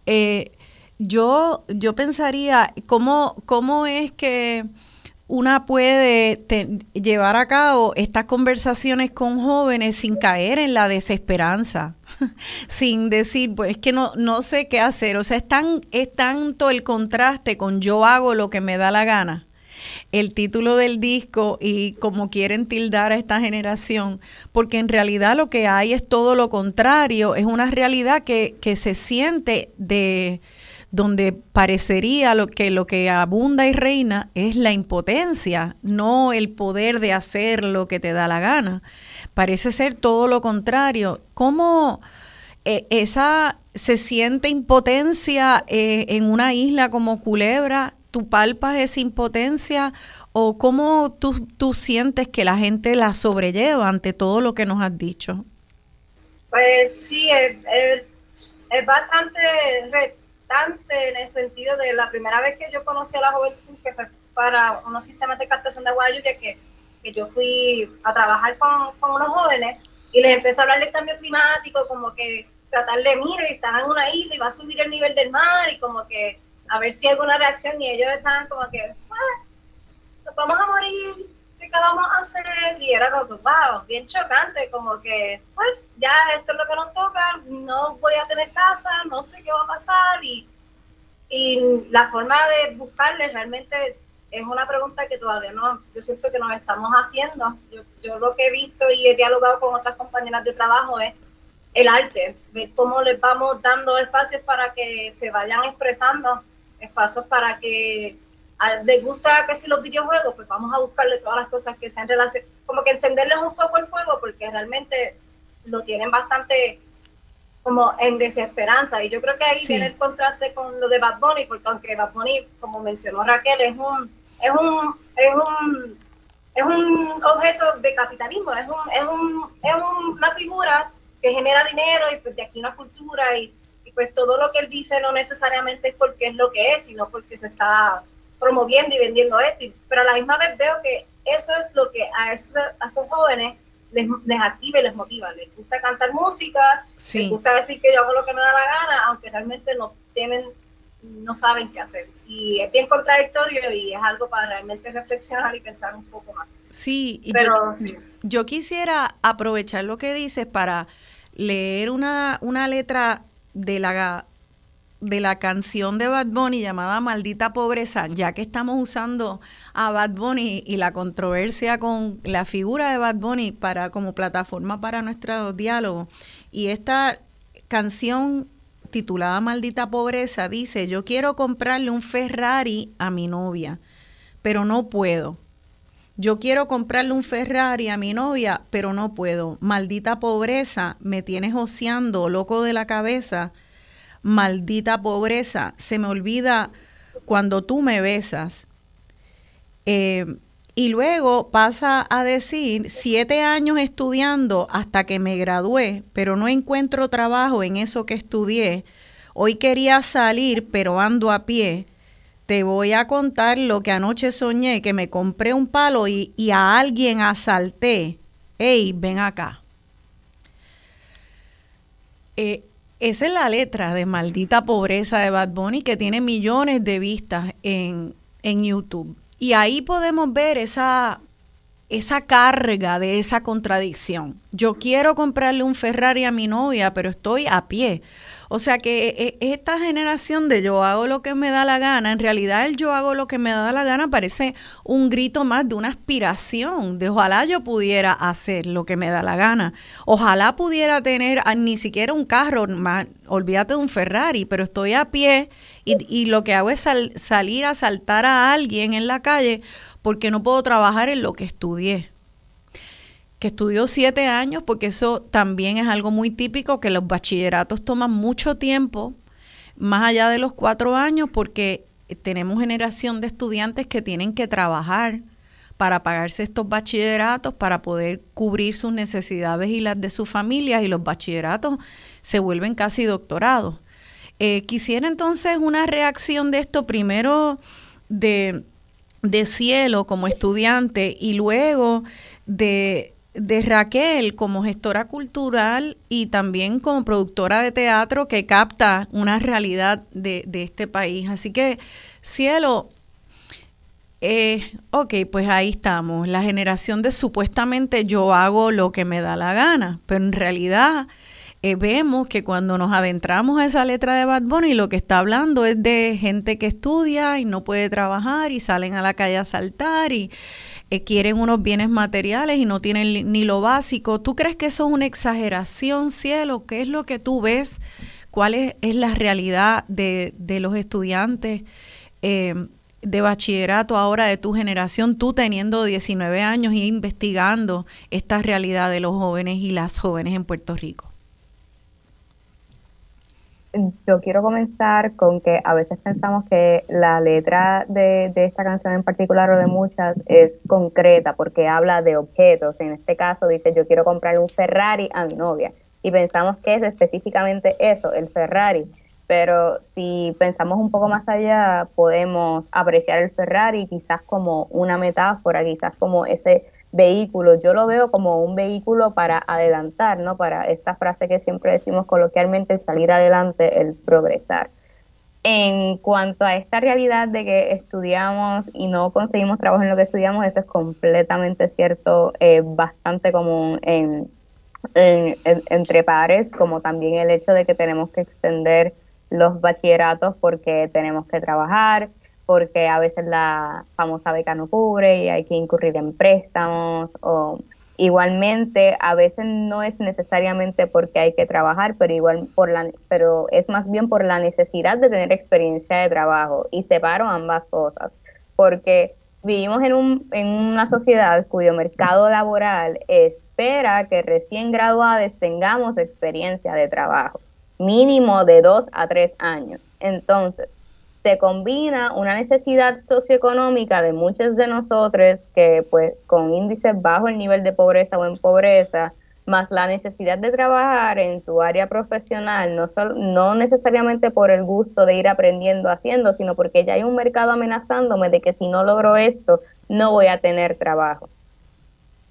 eh, yo, yo pensaría, ¿cómo, cómo es que una puede llevar a cabo estas conversaciones con jóvenes sin caer en la desesperanza, sin decir, pues es que no, no sé qué hacer. O sea, es, tan, es tanto el contraste con yo hago lo que me da la gana. El título del disco y como quieren tildar a esta generación, porque en realidad lo que hay es todo lo contrario, es una realidad que, que se siente de, donde parecería lo que lo que abunda y reina es la impotencia, no el poder de hacer lo que te da la gana. Parece ser todo lo contrario. ¿Cómo eh, esa se siente impotencia eh, en una isla como Culebra? ¿Tú palpas esa impotencia ¿O cómo tú, tú sientes que la gente la sobrelleva ante todo lo que nos has dicho? Pues sí, es, es, bastante en el sentido de la primera vez que yo conocí a la juventud, que fue para unos sistemas de captación de agua que, que yo fui a trabajar con, con unos jóvenes y les empecé a hablar del cambio climático, como que tratar de, mire, están en una isla y va a subir el nivel del mar y como que a ver si hay alguna reacción y ellos estaban como que, nos vamos a morir, ¿qué vamos a hacer? Y era como, wow, bien chocante, como que, pues, ya esto es lo que nos toca, no voy a tener casa, no sé qué va a pasar y, y la forma de buscarles realmente es una pregunta que todavía no, yo siento que nos estamos haciendo. Yo, yo lo que he visto y he dialogado con otras compañeras de trabajo es el arte, ver cómo les vamos dando espacios para que se vayan expresando, espacios para que les gusta que si los videojuegos, pues vamos a buscarle todas las cosas que sean relacionadas, como que encenderles un poco el fuego porque realmente lo tienen bastante como en desesperanza. Y yo creo que ahí tiene el contraste con lo de Bad Bunny porque aunque Bad Bunny como mencionó Raquel es un es un es un es un objeto de capitalismo es un es un es una figura que genera dinero y pues de aquí una cultura y, pues todo lo que él dice no necesariamente es porque es lo que es, sino porque se está promoviendo y vendiendo esto. Pero a la misma vez veo que eso es lo que a, esos, a esos jóvenes les, les, activa y les motiva. Les gusta cantar música, les gusta decir que yo hago lo que me da la gana, aunque realmente no tienen, no saben qué hacer. Y es bien contradictorio y es algo para realmente reflexionar y pensar un poco más. Sí, Pero, yo, yo quisiera aprovechar lo que dices para leer una, una letra de la, de la canción de Bad Bunny llamada Maldita Pobreza, ya que estamos usando a Bad Bunny y la controversia con la figura de Bad Bunny para, como plataforma para nuestro diálogo. Y esta canción titulada Maldita Pobreza dice, yo quiero comprarle un Ferrari a mi novia, pero no puedo yo quiero comprarle un Ferrari a mi novia, pero no puedo. Maldita pobreza, me tienes oceando, loco de la cabeza. Maldita pobreza, se me olvida cuando tú me besas. Eh, y luego pasa a decir, siete años estudiando hasta que me gradué, pero no encuentro trabajo en eso que estudié. Hoy quería salir, pero ando a pie te voy a contar lo que anoche soñé, que me compré un palo y, a alguien asalté. Ey, ven acá. Eh, esa es la letra de Maldita Pobreza de Bad Bunny que tiene millones de vistas en, en YouTube. Y ahí podemos ver esa, esa carga de esa contradicción. Yo quiero comprarle un Ferrari a mi novia, pero estoy a pie. O sea que e, e, esta generación de yo hago lo que me da la gana, en realidad el yo hago lo que me da la gana parece un grito más de una aspiración, de ojalá yo pudiera hacer lo que me da la gana. Ojalá pudiera tener ah, ni siquiera un carro, más, olvídate de un Ferrari, pero estoy a pie y, lo que hago es salir a saltar a alguien en la calle porque no puedo trabajar en lo que estudié que estudió siete años, porque eso también es algo muy típico, que los bachilleratos toman mucho tiempo, más allá de los cuatro años, porque tenemos generación de estudiantes que tienen que trabajar para pagarse estos bachilleratos, para poder cubrir sus necesidades y las de sus familias, y los bachilleratos se vuelven casi doctorados. Eh, quisiera entonces una reacción de esto, primero de, de cielo como estudiante y luego de, de Raquel como gestora cultural y también como productora de teatro que capta una realidad de, este país. Así que, cielo, eh, ok, pues ahí estamos. La generación de supuestamente yo hago lo que me da la gana, pero en realidad eh, vemos que cuando nos adentramos a esa letra de Bad Bunny, lo que está hablando es de gente que estudia y no puede trabajar y salen a la calle a saltar y eh, quieren unos bienes materiales y no tienen ni lo básico. ¿Tú crees que eso es una exageración, cielo? ¿Qué es lo que tú ves? ¿Cuál es, la realidad de, los estudiantes eh, de bachillerato ahora de tu generación, tú teniendo 19 años y investigando esta realidad de los jóvenes y las jóvenes en Puerto Rico? Yo quiero comenzar con que a veces pensamos que la letra de, de, esta canción en particular o de muchas es concreta porque habla de objetos. En este caso dice yo quiero comprarle un Ferrari a mi novia y pensamos que es específicamente eso, el Ferrari. Pero si pensamos un poco más allá, podemos apreciar el Ferrari quizás como una metáfora, quizás como ese vehículo. Yo lo veo como un vehículo para adelantar, ¿no? Para esta frase que siempre decimos coloquialmente, el salir adelante, el progresar. En cuanto a esta realidad de que estudiamos y no conseguimos trabajo en lo que estudiamos, eso es completamente cierto, eh, bastante común en, entre pares, como también el hecho de que tenemos que extender los bachilleratos porque tenemos que trabajar, porque a veces la famosa beca no cubre y hay que incurrir en préstamos o igualmente a veces no es necesariamente porque hay que trabajar, pero igual por la pero es más bien por la necesidad de tener experiencia de trabajo y separo ambas cosas, porque vivimos en, un, en una sociedad cuyo mercado laboral espera que recién graduados tengamos experiencia de trabajo, mínimo de dos a tres años. Entonces, se combina una necesidad socioeconómica de muchos de nosotros que pues con índices bajo el nivel de pobreza o en pobreza, más la necesidad de trabajar en tu área profesional, no, no necesariamente por el gusto de ir aprendiendo haciendo, sino porque ya hay un mercado amenazándome de que si no logro esto, no voy a tener trabajo.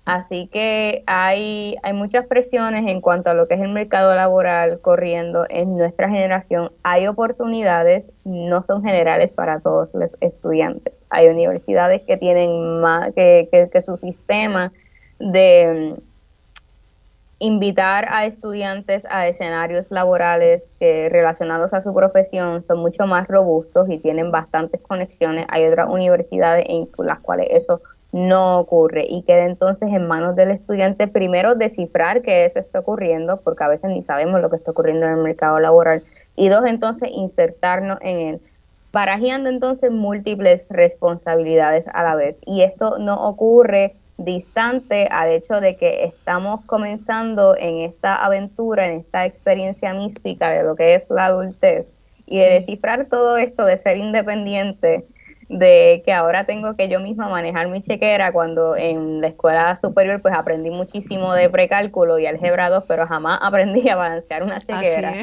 Así que hay, hay muchas presiones en cuanto a lo que es el mercado laboral corriendo en nuestra generación. Hay oportunidades, no son generales para todos los estudiantes. Hay universidades que tienen más, que, que, su sistema de mm, invitar a estudiantes a escenarios laborales relacionados a su profesión son mucho más robustos y tienen bastantes conexiones. Hay otras universidades en las cuales eso no ocurre y queda entonces en manos del estudiante primero descifrar que eso está ocurriendo, porque a veces ni sabemos lo que está ocurriendo en el mercado laboral, y dos, entonces insertarnos en él, barajeando entonces múltiples responsabilidades a la vez. Y esto no ocurre distante al hecho de que estamos comenzando en esta aventura, en esta experiencia mística de lo que es la adultez, y de descifrar todo esto, de ser independiente, de que ahora tengo que yo misma manejar mi chequera cuando en la escuela superior pues aprendí muchísimo de precálculo y álgebra 2, pero jamás aprendí a balancear una chequera.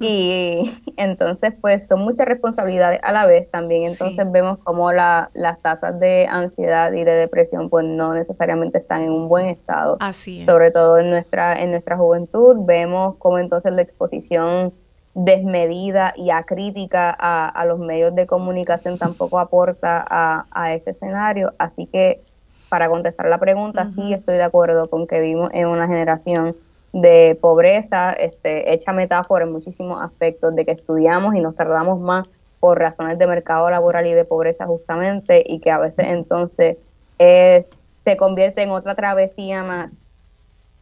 y entonces pues son muchas responsabilidades a la vez. También entonces vemos como la, las tasas de ansiedad y de depresión pues no necesariamente están en un buen estado. Así Sobre todo en nuestra, en nuestra juventud vemos como entonces la exposición desmedida y acrítica a, a los medios de comunicación tampoco aporta a, ese escenario. Así que para contestar la pregunta, sí estoy de acuerdo con que vivimos en una generación de pobreza, este, hecha metáfora en muchísimos aspectos, de que estudiamos y nos tardamos más por razones de mercado laboral y de pobreza justamente, y que a veces entonces es, se convierte en otra travesía más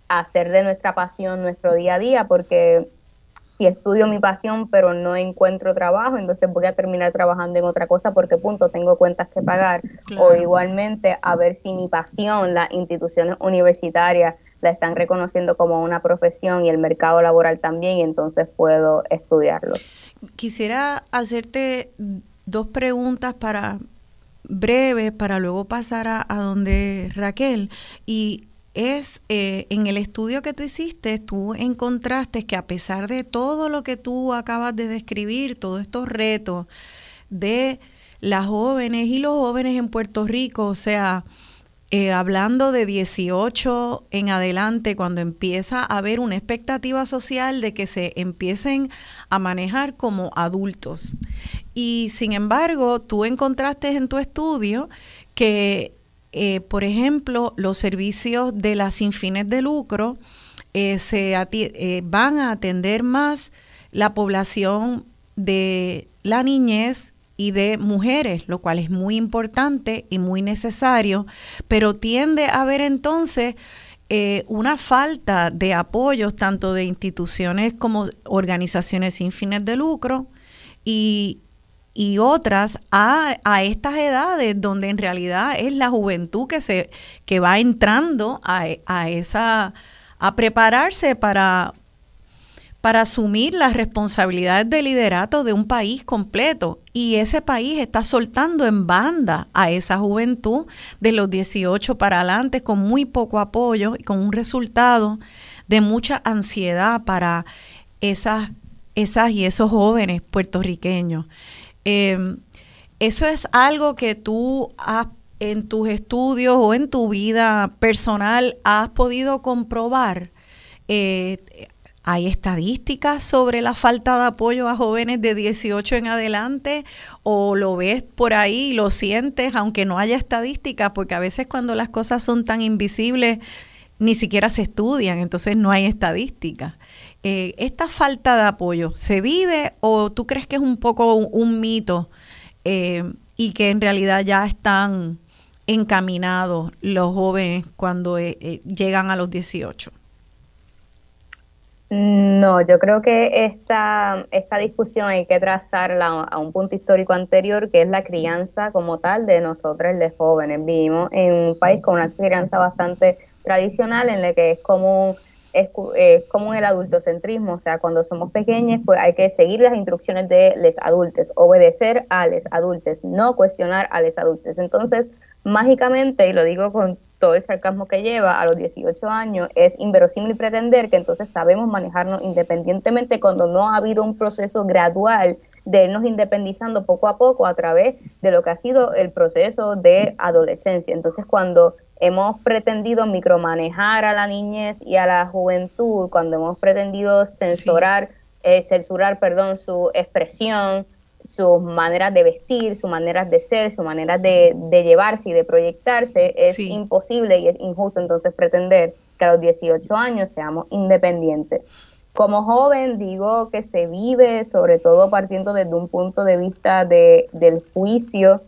hacer de nuestra pasión nuestro día a día, porque si estudio mi pasión pero no encuentro trabajo, entonces voy a terminar trabajando en otra cosa porque punto, tengo cuentas que pagar. O igualmente a ver si mi pasión, las instituciones universitarias la están reconociendo como una profesión y el mercado laboral también, y entonces puedo estudiarlo. Quisiera hacerte dos preguntas para breves para luego pasar a, a donde Raquel y es eh, en el estudio que tú hiciste, tú encontraste que a pesar de todo lo que tú acabas de describir, todos estos retos de las jóvenes y los jóvenes en Puerto Rico, o sea, eh, hablando de 18 en adelante, cuando empieza a haber una expectativa social de que se empiecen a manejar como adultos. Y sin embargo, tú encontraste en tu estudio que eh, por ejemplo, los servicios de las sin fines de lucro eh, se eh, van a atender más la población de la niñez y de mujeres, lo cual es muy importante y muy necesario, pero tiende a haber entonces una falta de apoyos tanto de instituciones como organizaciones sin fines de lucro y, y otras a, estas edades donde en realidad es la juventud que se que va entrando a, a esa a prepararse para para asumir las responsabilidades de liderato de un país completo. Y ese país está soltando en banda a esa juventud de los 18 para adelante con muy poco apoyo y con un resultado de mucha ansiedad para esas, esas y esos jóvenes puertorriqueños. Em, eso es algo que tú has en tus estudios o en tu vida personal has podido comprobar. Eh, ¿Hay estadísticas sobre la falta de apoyo a jóvenes de 18 en adelante? ¿O lo ves por ahí, lo sientes, aunque no haya estadísticas? Porque a veces cuando las cosas son tan invisibles, ni siquiera se estudian, entonces no hay estadísticas. Eh, ¿Esta falta de apoyo se vive o tú crees que es un poco un, mito eh, y que en realidad ya están encaminados los jóvenes cuando eh, llegan a los 18? No, yo creo que esta, esta discusión hay que trazarla a un punto histórico anterior, que es la crianza como tal de nosotros, los jóvenes. Vivimos en un país con una crianza bastante tradicional en la que es común es, común el adultocentrismo, o sea, cuando somos pequeños, pues hay que seguir las instrucciones de los adultos, obedecer a los adultos, no cuestionar a los adultos. Entonces, mágicamente, y lo digo con todo el sarcasmo que lleva a los 18 años, es inverosímil pretender que entonces sabemos manejarnos independientemente cuando no ha habido un proceso gradual de irnos independizando poco a poco a través de lo que ha sido el proceso de adolescencia. Entonces, cuando hemos pretendido micromanejar a la niñez y a la juventud, cuando hemos pretendido censurar, eh, censurar, perdón, su expresión, sus maneras de vestir, sus maneras de ser, sus maneras de, de llevarse y de proyectarse, es imposible y es injusto entonces pretender que a los 18 años seamos independientes. Como joven digo que se vive sobre todo partiendo desde un punto de vista de, del juicio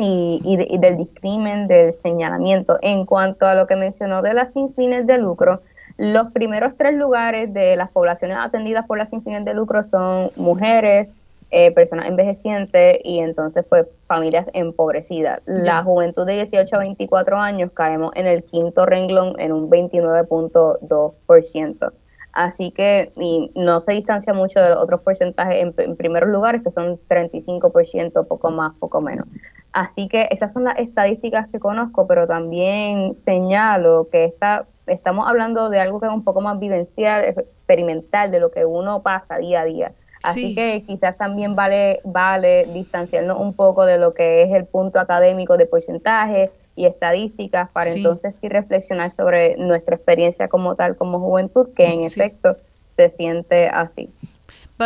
y, y, del discrimen, del señalamiento. En cuanto a lo que mencionó de las sin fines de lucro, los primeros tres lugares de las poblaciones atendidas por las sin fines de lucro son mujeres, eh, personas envejecientes y entonces pues familias empobrecidas. La juventud de 18 a 24 años caemos en el quinto renglón en un 29.2%. Así que y no se distancia mucho de los otros porcentajes en, en primeros lugares, que son 35%, poco más, poco menos. Así que esas son las estadísticas que conozco, pero también señalo que esta, estamos hablando de algo que es un poco más vivencial, experimental, de lo que uno pasa día a día. Así que quizás también vale, vale distanciarnos un poco de lo que es el punto académico de porcentaje y estadísticas para entonces sí reflexionar sobre nuestra experiencia como tal, como juventud, que en efecto se siente así.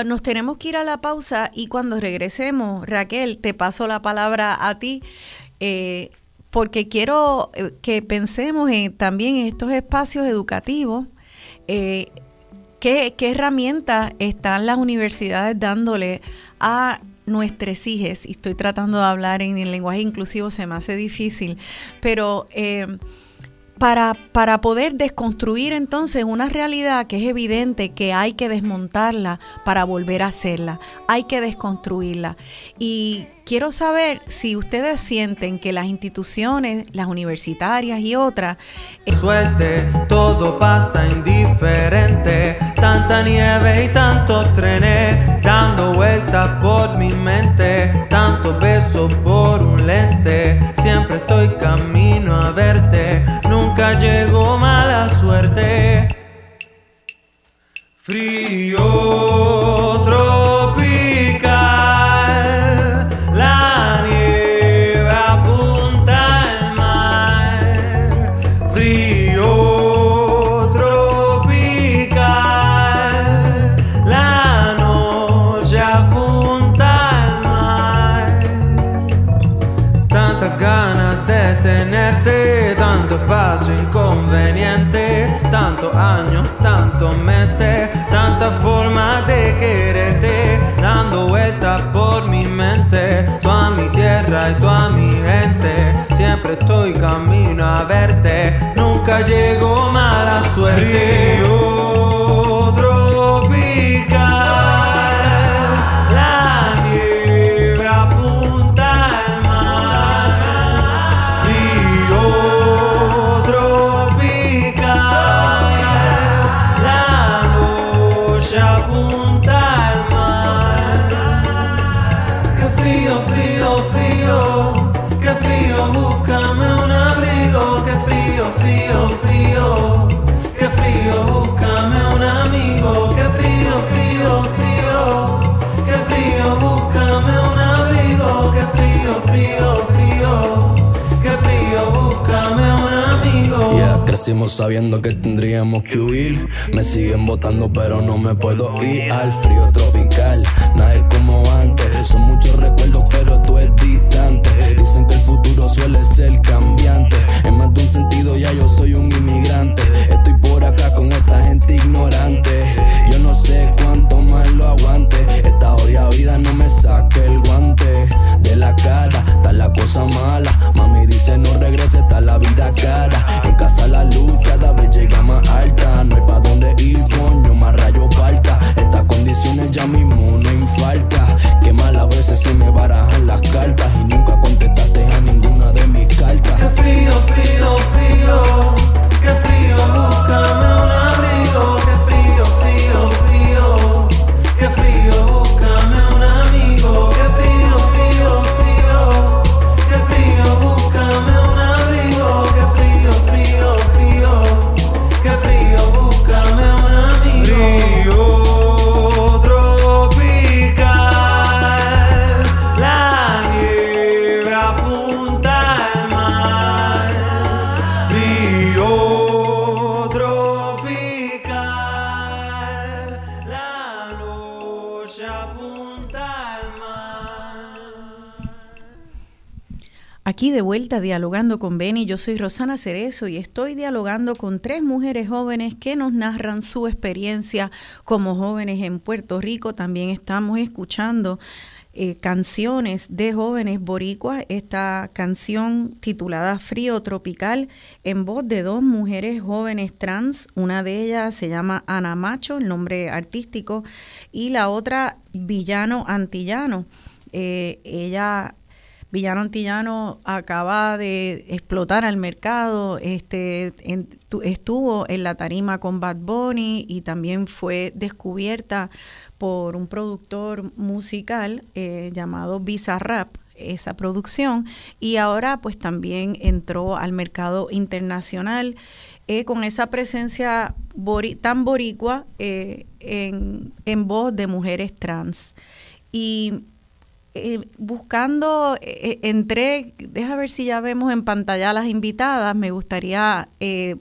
Nos tenemos que ir a la pausa y cuando regresemos, Raquel, te paso la palabra a ti. Eh, porque quiero eh, que pensemos en, también en estos espacios educativos eh, ¿Qué, herramientas están las universidades dándole a nuestros hijos? Y estoy tratando de hablar en el lenguaje inclusivo, se me hace difícil, pero eh, para, para poder desconstruir entonces una realidad que es evidente que hay que desmontarla para volver a hacerla, hay que desconstruirla. Y quiero saber si ustedes sienten que las instituciones, las universitarias y otras... Eh, Suerte, todo pasa indiferente, tanta nieve y tantos trenes dando vueltas por mi mente, tantos besos por un lente, siempre estoy camino a verte. Nunca llegó mala suerte. Frío tropical, siempre estoy camino a verte, nunca llegó mala suerte. Río hicimos sabiendo que tendríamos que huir. Me siguen votando, pero no me puedo ir al frío tropical. Nada es como antes, son muchos recuerdos, pero tú es distante. Dicen que el futuro suele ser cambiante. En más de un sentido, ya yo soy un inmigrante. Estoy por acá con esta gente ignorante. Con Beni, yo soy Rosana Cerezo y estoy dialogando con tres mujeres jóvenes que nos narran su experiencia como jóvenes en Puerto Rico. También estamos escuchando eh, canciones de jóvenes boricuas. Esta canción titulada Frío Tropical en voz de dos mujeres jóvenes trans. Una de ellas se llama Ana Macho, el nombre artístico, y la otra Villano Antillano. Eh, ella Villano Antillano acaba de explotar al mercado, este, estuvo en la tarima con Bad Bunny y también fue descubierta por un productor musical eh, llamado Bizarrap esa producción y ahora pues también entró al mercado internacional eh, con esa presencia tan boricua eh, en, en voz de mujeres trans. Y eh, buscando, eh, entré, deja ver si ya vemos en pantalla a las invitadas, me gustaría eh,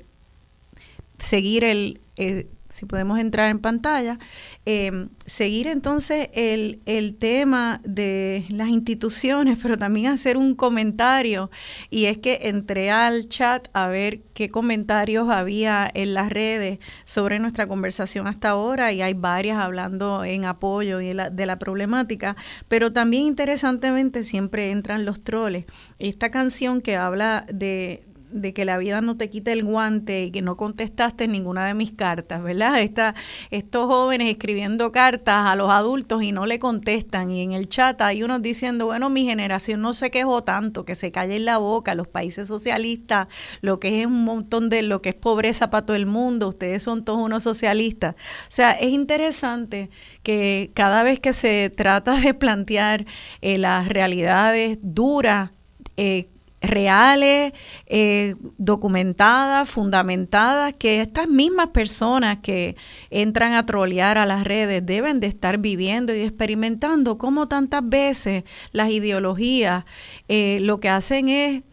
seguir el, eh, si podemos entrar en pantalla, eh, seguir entonces el, el tema de las instituciones, pero también hacer un comentario. Y es que entré al chat a ver qué comentarios había en las redes sobre nuestra conversación hasta ahora y hay varias hablando en apoyo y de la, de la problemática, pero también interesantemente siempre entran los troles. Esta canción que habla de de que la vida no te quite el guante y que no contestaste ninguna de mis cartas, ¿verdad? Esta, estos jóvenes escribiendo cartas a los adultos y no le contestan. Y en el chat hay unos diciendo, bueno, mi generación no se quejó tanto, que se calle en la boca, los países socialistas, lo que es un montón de lo que es pobreza para todo el mundo, ustedes son todos unos socialistas. O sea, es interesante que cada vez que se trata de plantear eh, las realidades duras, eh, reales, eh, documentadas, fundamentadas, que estas mismas personas que entran a trolear a las redes deben de estar viviendo y experimentando cómo tantas veces las ideologías eh, lo que hacen es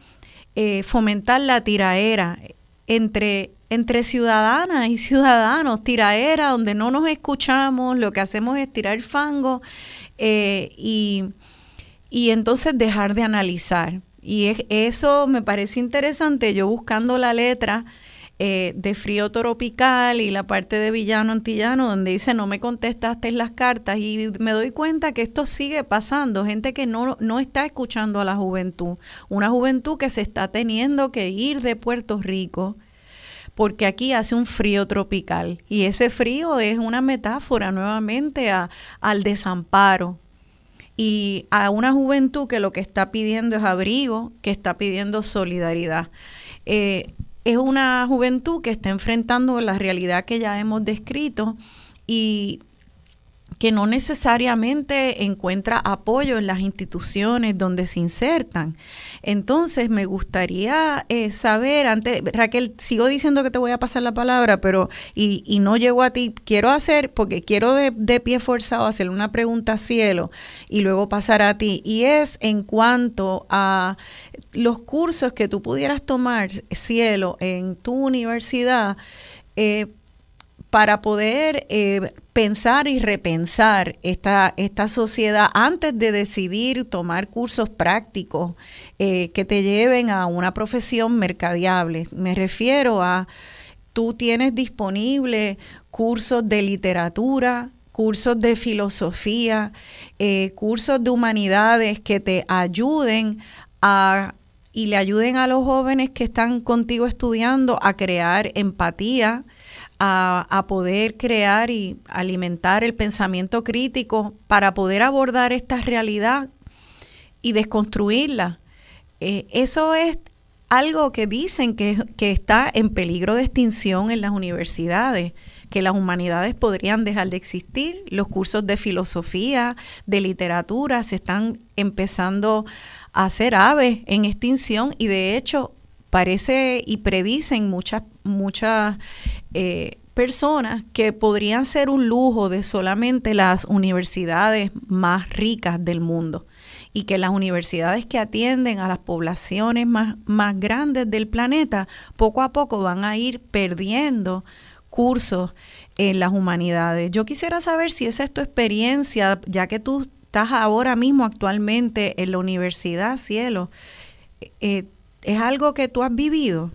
eh, fomentar la tiraera entre entre ciudadanas y ciudadanos, tiraera donde no nos escuchamos, lo que hacemos es tirar fango y, y entonces dejar de analizar. Y es, eso me parece interesante, yo buscando la letra eh, de Frío Tropical y la parte de Villano Antillano, donde dice no me contestaste las cartas, y me doy cuenta que esto sigue pasando, gente que no, no está escuchando a la juventud, una juventud que se está teniendo que ir de Puerto Rico porque aquí hace un frío tropical y ese frío es una metáfora nuevamente al desamparo, y a una juventud que lo que está pidiendo es abrigo, que está pidiendo solidaridad. Eh, es una juventud que está enfrentando la realidad que ya hemos descrito y que no necesariamente encuentra apoyo en las instituciones donde se insertan. Entonces, me gustaría eh, saber, antes, Raquel, sigo diciendo que te voy a pasar la palabra, pero y, no llego a ti, quiero hacer, porque quiero de, de, pie forzado hacer una pregunta a cielo y luego pasar a ti, y es en cuanto a los cursos que tú pudieras tomar, cielo, en tu universidad. Eh, para poder eh, pensar y repensar esta, esta sociedad antes de decidir tomar cursos prácticos eh, que te lleven a una profesión mercadiable. Me refiero a, tú tienes disponible cursos de literatura, cursos de filosofía, eh, cursos de humanidades que te ayuden a y le ayuden a los jóvenes que están contigo estudiando a crear empatía, a, poder crear y alimentar el pensamiento crítico para poder abordar esta realidad y desconstruirla. Eh, eso es algo que dicen que, que, está en peligro de extinción en las universidades, que las humanidades podrían dejar de existir, los cursos de filosofía, de literatura se están empezando a hacer aves en extinción y de hecho parece y predicen muchas, muchas eh, personas que podrían ser un lujo de solamente las universidades más ricas del mundo y que las universidades que atienden a las poblaciones más, más grandes del planeta poco a poco van a ir perdiendo cursos en las humanidades. Yo quisiera saber si esa es tu experiencia, ya que tú estás ahora mismo actualmente en la Universidad Cielo. Eh, ¿Es algo que tú has vivido?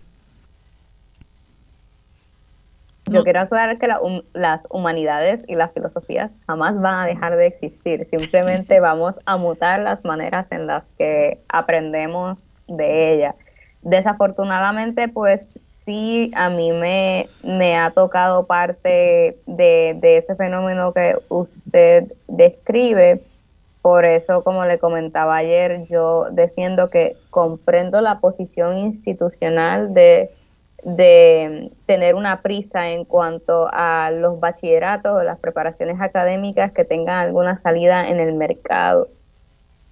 Yo quiero aclarar que las humanidades y las filosofías jamás van a dejar de existir, simplemente vamos a mutar las maneras en las que aprendemos de ella. Desafortunadamente, pues sí, a mí me, me ha tocado parte de, de ese fenómeno que usted describe. Por eso, como le comentaba ayer, yo defiendo que comprendo la posición institucional de tener una prisa en cuanto a los bachilleratos o las preparaciones académicas que tengan alguna salida en el mercado.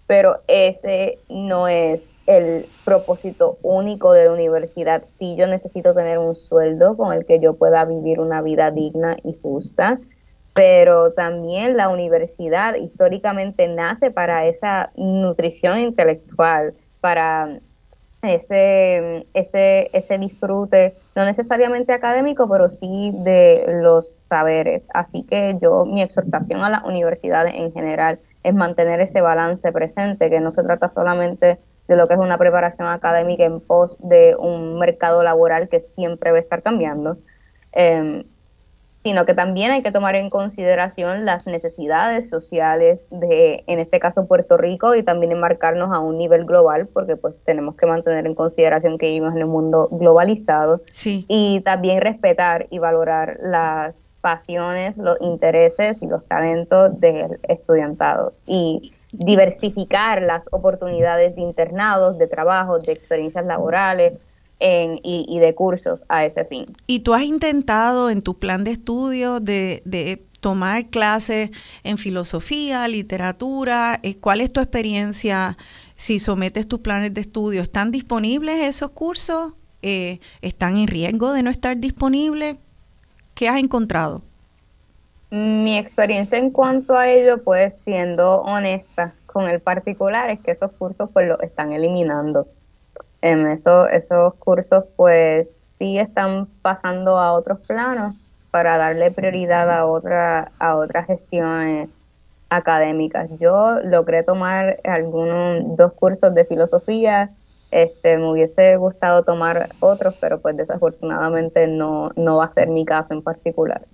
Pero ese no es el propósito único de la universidad. Sí, yo necesito tener un sueldo con el que yo pueda vivir una vida digna y justa, pero también la universidad históricamente nace para esa nutrición intelectual, para ese, ese, ese disfrute, no necesariamente académico, pero sí de los saberes. Así que yo, mi exhortación a las universidades en general es mantener ese balance presente, que no se trata solamente de lo que es una preparación académica en pos de un mercado laboral que siempre va a estar cambiando, eh, sino que también hay que tomar en consideración las necesidades sociales de, en este caso, Puerto Rico y también enmarcarnos a un nivel global, porque pues tenemos que mantener en consideración que vivimos en un mundo globalizado. Y también respetar y valorar las pasiones, los intereses y los talentos del estudiantado y diversificar las oportunidades de internados, de trabajos, de experiencias laborales, y, de cursos a ese fin. ¿Y tú has intentado en tu plan de estudio de, tomar clases en filosofía, literatura? Eh, ¿Cuál es tu experiencia si sometes tus planes de estudio? ¿Están disponibles esos cursos? Eh, ¿Están en riesgo de no estar disponibles? ¿Qué has encontrado? Mi experiencia en cuanto a ello, pues siendo honesta con el particular, es que esos cursos pues los están eliminando en eso, esos cursos pues sí están pasando a otros planos para darle prioridad a, otra, a otras gestiones académicas. Yo logré tomar algunos dos cursos de filosofía, este, me hubiese gustado tomar otros, pero pues desafortunadamente no, no va a ser mi caso en particular.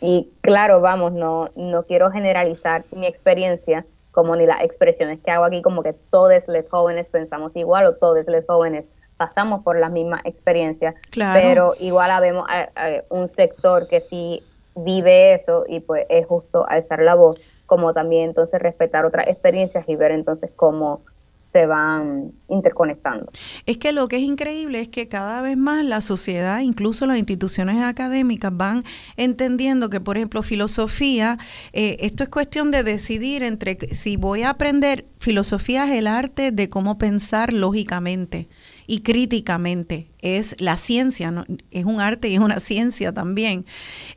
Y claro, vamos, no, no quiero generalizar mi experiencia, como ni las expresiones que hago aquí, como que todos los jóvenes pensamos igual o todos los jóvenes pasamos por las mismas experiencias, pero igual habemos un sector que sí vive eso y pues es justo alzar la voz, como también entonces respetar otras experiencias y ver entonces cómo se van interconectando. Es que lo que es increíble es que cada vez más la sociedad, incluso las instituciones académicas, van entendiendo que, por ejemplo, filosofía, eh, esto es cuestión de decidir entre si voy a aprender, filosofía es el arte de cómo pensar lógicamente y críticamente. Es la ciencia, es un arte y es una ciencia también.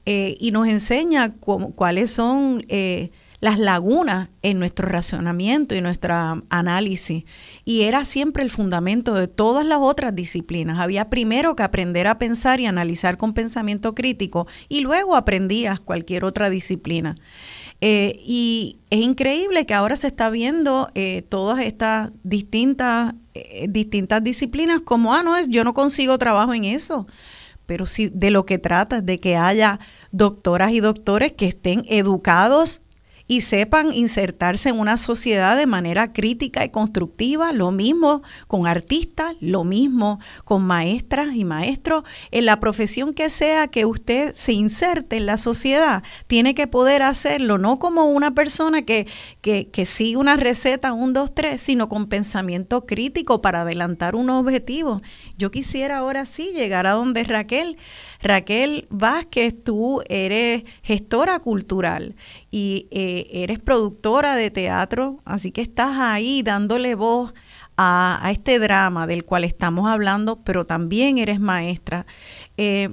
Eh, y nos enseña cuáles son... Eh, las lagunas en nuestro razonamiento y nuestro análisis. Y era siempre el fundamento de todas las otras disciplinas. Había primero que aprender a pensar y analizar con pensamiento crítico y luego aprendías cualquier otra disciplina. Eh, y es increíble que ahora se está viendo eh, todas estas distintas, eh, distintas disciplinas como, ah, no, es, yo no consigo trabajo en eso pero sí de lo que trata es de que haya doctoras y doctores que estén educados y sepan insertarse en una sociedad de manera crítica y constructiva, lo mismo con artistas, lo mismo con maestras y maestros, en la profesión que sea que usted se inserte en la sociedad, tiene que poder hacerlo no como una persona que, que, que sigue una receta, un, dos, tres, sino con pensamiento crítico para adelantar un objetivo. Yo quisiera ahora sí llegar a donde Raquel. Raquel Vázquez, tú eres gestora cultural y eh, eres productora de teatro, así que estás ahí dándole voz a, este drama del cual estamos hablando, pero también eres maestra. Eh,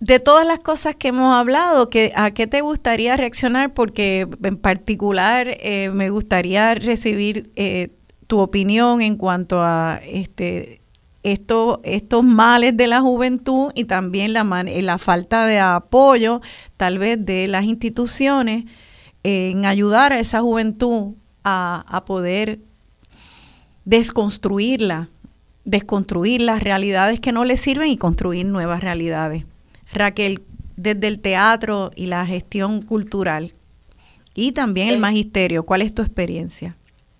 de todas las cosas que hemos hablado, ¿a qué te gustaría reaccionar? Porque en particular eh, me gustaría recibir tu opinión en cuanto a este esto, estos males de la juventud y también la, la falta de apoyo tal vez de las instituciones en ayudar a esa juventud a, a poder desconstruirla, desconstruir las realidades que no les sirven y construir nuevas realidades. Raquel, desde el teatro y la gestión cultural y también el magisterio, ¿cuál es tu experiencia?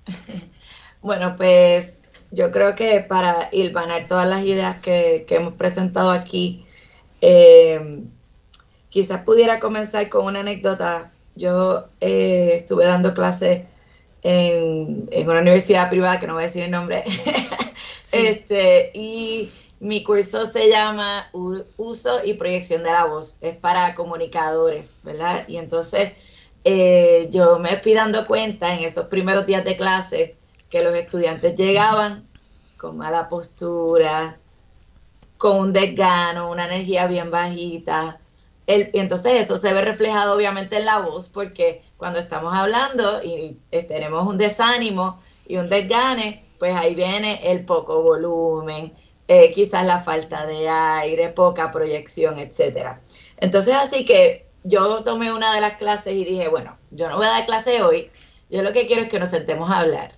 Bueno, pues yo creo que para hilvanar todas las ideas que, hemos presentado aquí, eh, quizás pudiera comenzar con una anécdota. Yo eh, estuve dando clases en, una universidad privada, que no voy a decir el nombre, este, y mi curso se llama Uso y Proyección de la Voz, es para comunicadores, ¿verdad? Y entonces eh, yo me fui dando cuenta en esos primeros días de clase que los estudiantes llegaban con mala postura, con un desgano, una energía bien bajita. El, entonces eso se ve reflejado obviamente en la voz porque cuando estamos hablando y tenemos un desánimo y un desgane, pues ahí viene el poco volumen, eh, quizás la falta de aire, poca proyección, etcétera. Entonces así que yo tomé una de las clases y dije, bueno, yo no voy a dar clase hoy, yo lo que quiero es que nos sentemos a hablar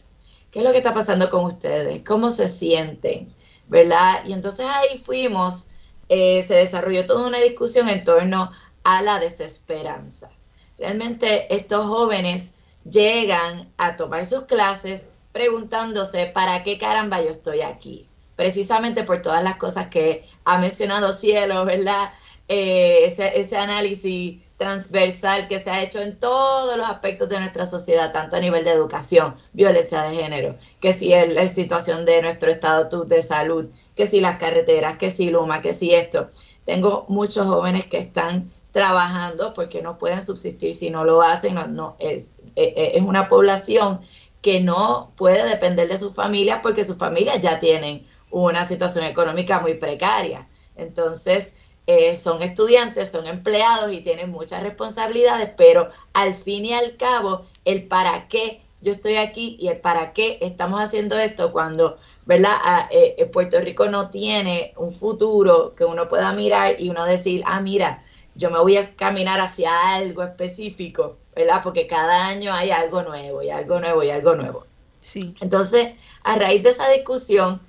¿Qué es lo que está pasando con ustedes? ¿Cómo se sienten? ¿Verdad? Y entonces ahí fuimos, eh, se desarrolló toda una discusión en torno a la desesperanza. Realmente estos jóvenes llegan a tomar sus clases preguntándose, ¿para qué caramba yo estoy aquí? Precisamente por todas las cosas que ha mencionado Cielo, ¿verdad? Eh, ese, ese análisis transversal que se ha hecho en todos los aspectos de nuestra sociedad, tanto a nivel de educación, violencia de género, que si es la situación de nuestro estado de salud, que si las carreteras, que si Luma, que si esto. Tengo muchos jóvenes que están trabajando porque no pueden subsistir si no lo hacen, no, es, e, e, es una población que no puede depender de sus familias porque sus familias ya tienen una situación económica muy precaria. Entonces, eh, son estudiantes, son empleados y tienen muchas responsabilidades, pero al fin y al cabo, el para qué yo estoy aquí y el para qué estamos haciendo esto cuando, ¿verdad? Ah, eh, eh, Puerto Rico no tiene un futuro que uno pueda mirar y uno decir, ah, mira, yo me voy a caminar hacia algo específico, ¿verdad? Porque cada año hay algo nuevo y algo nuevo y algo nuevo. Sí. Entonces, a raíz de esa discusión,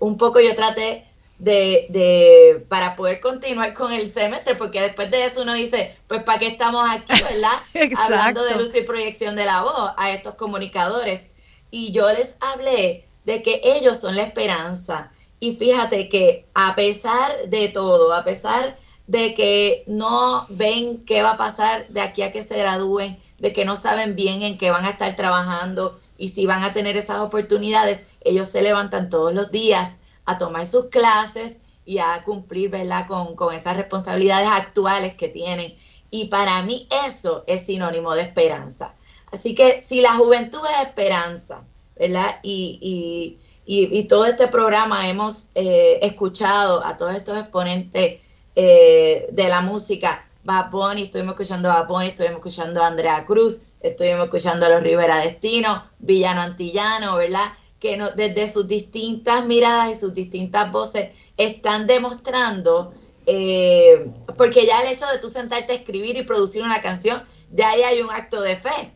un poco yo traté de, de, para poder continuar con el semestre, porque después de eso uno dice, pues ¿para qué estamos aquí, verdad? Hablando de luz y proyección de la voz a estos comunicadores. Y yo les hablé de que ellos son la esperanza. Y fíjate que a pesar de todo, a pesar de que no ven qué va a pasar de aquí a que se gradúen, de que no saben bien en qué van a estar trabajando y si van a tener esas oportunidades, ellos se levantan todos los días a tomar sus clases y a cumplir, ¿verdad?, con, con esas responsabilidades actuales que tienen. Y para mí eso es sinónimo de esperanza. Así que si la juventud es esperanza, ¿verdad? Y, y, y, todo este programa hemos eh, escuchado a todos estos exponentes eh, de la música, Bad Bunny, estuvimos escuchando a Bad estuvimos escuchando a Andrea Cruz, estuvimos escuchando a los Rivera Destino, Villano Antillano, ¿verdad? Que no, desde sus distintas miradas y sus distintas voces están demostrando, eh, porque ya el hecho de tú sentarte a escribir y producir una canción, ya ahí hay un acto de fe,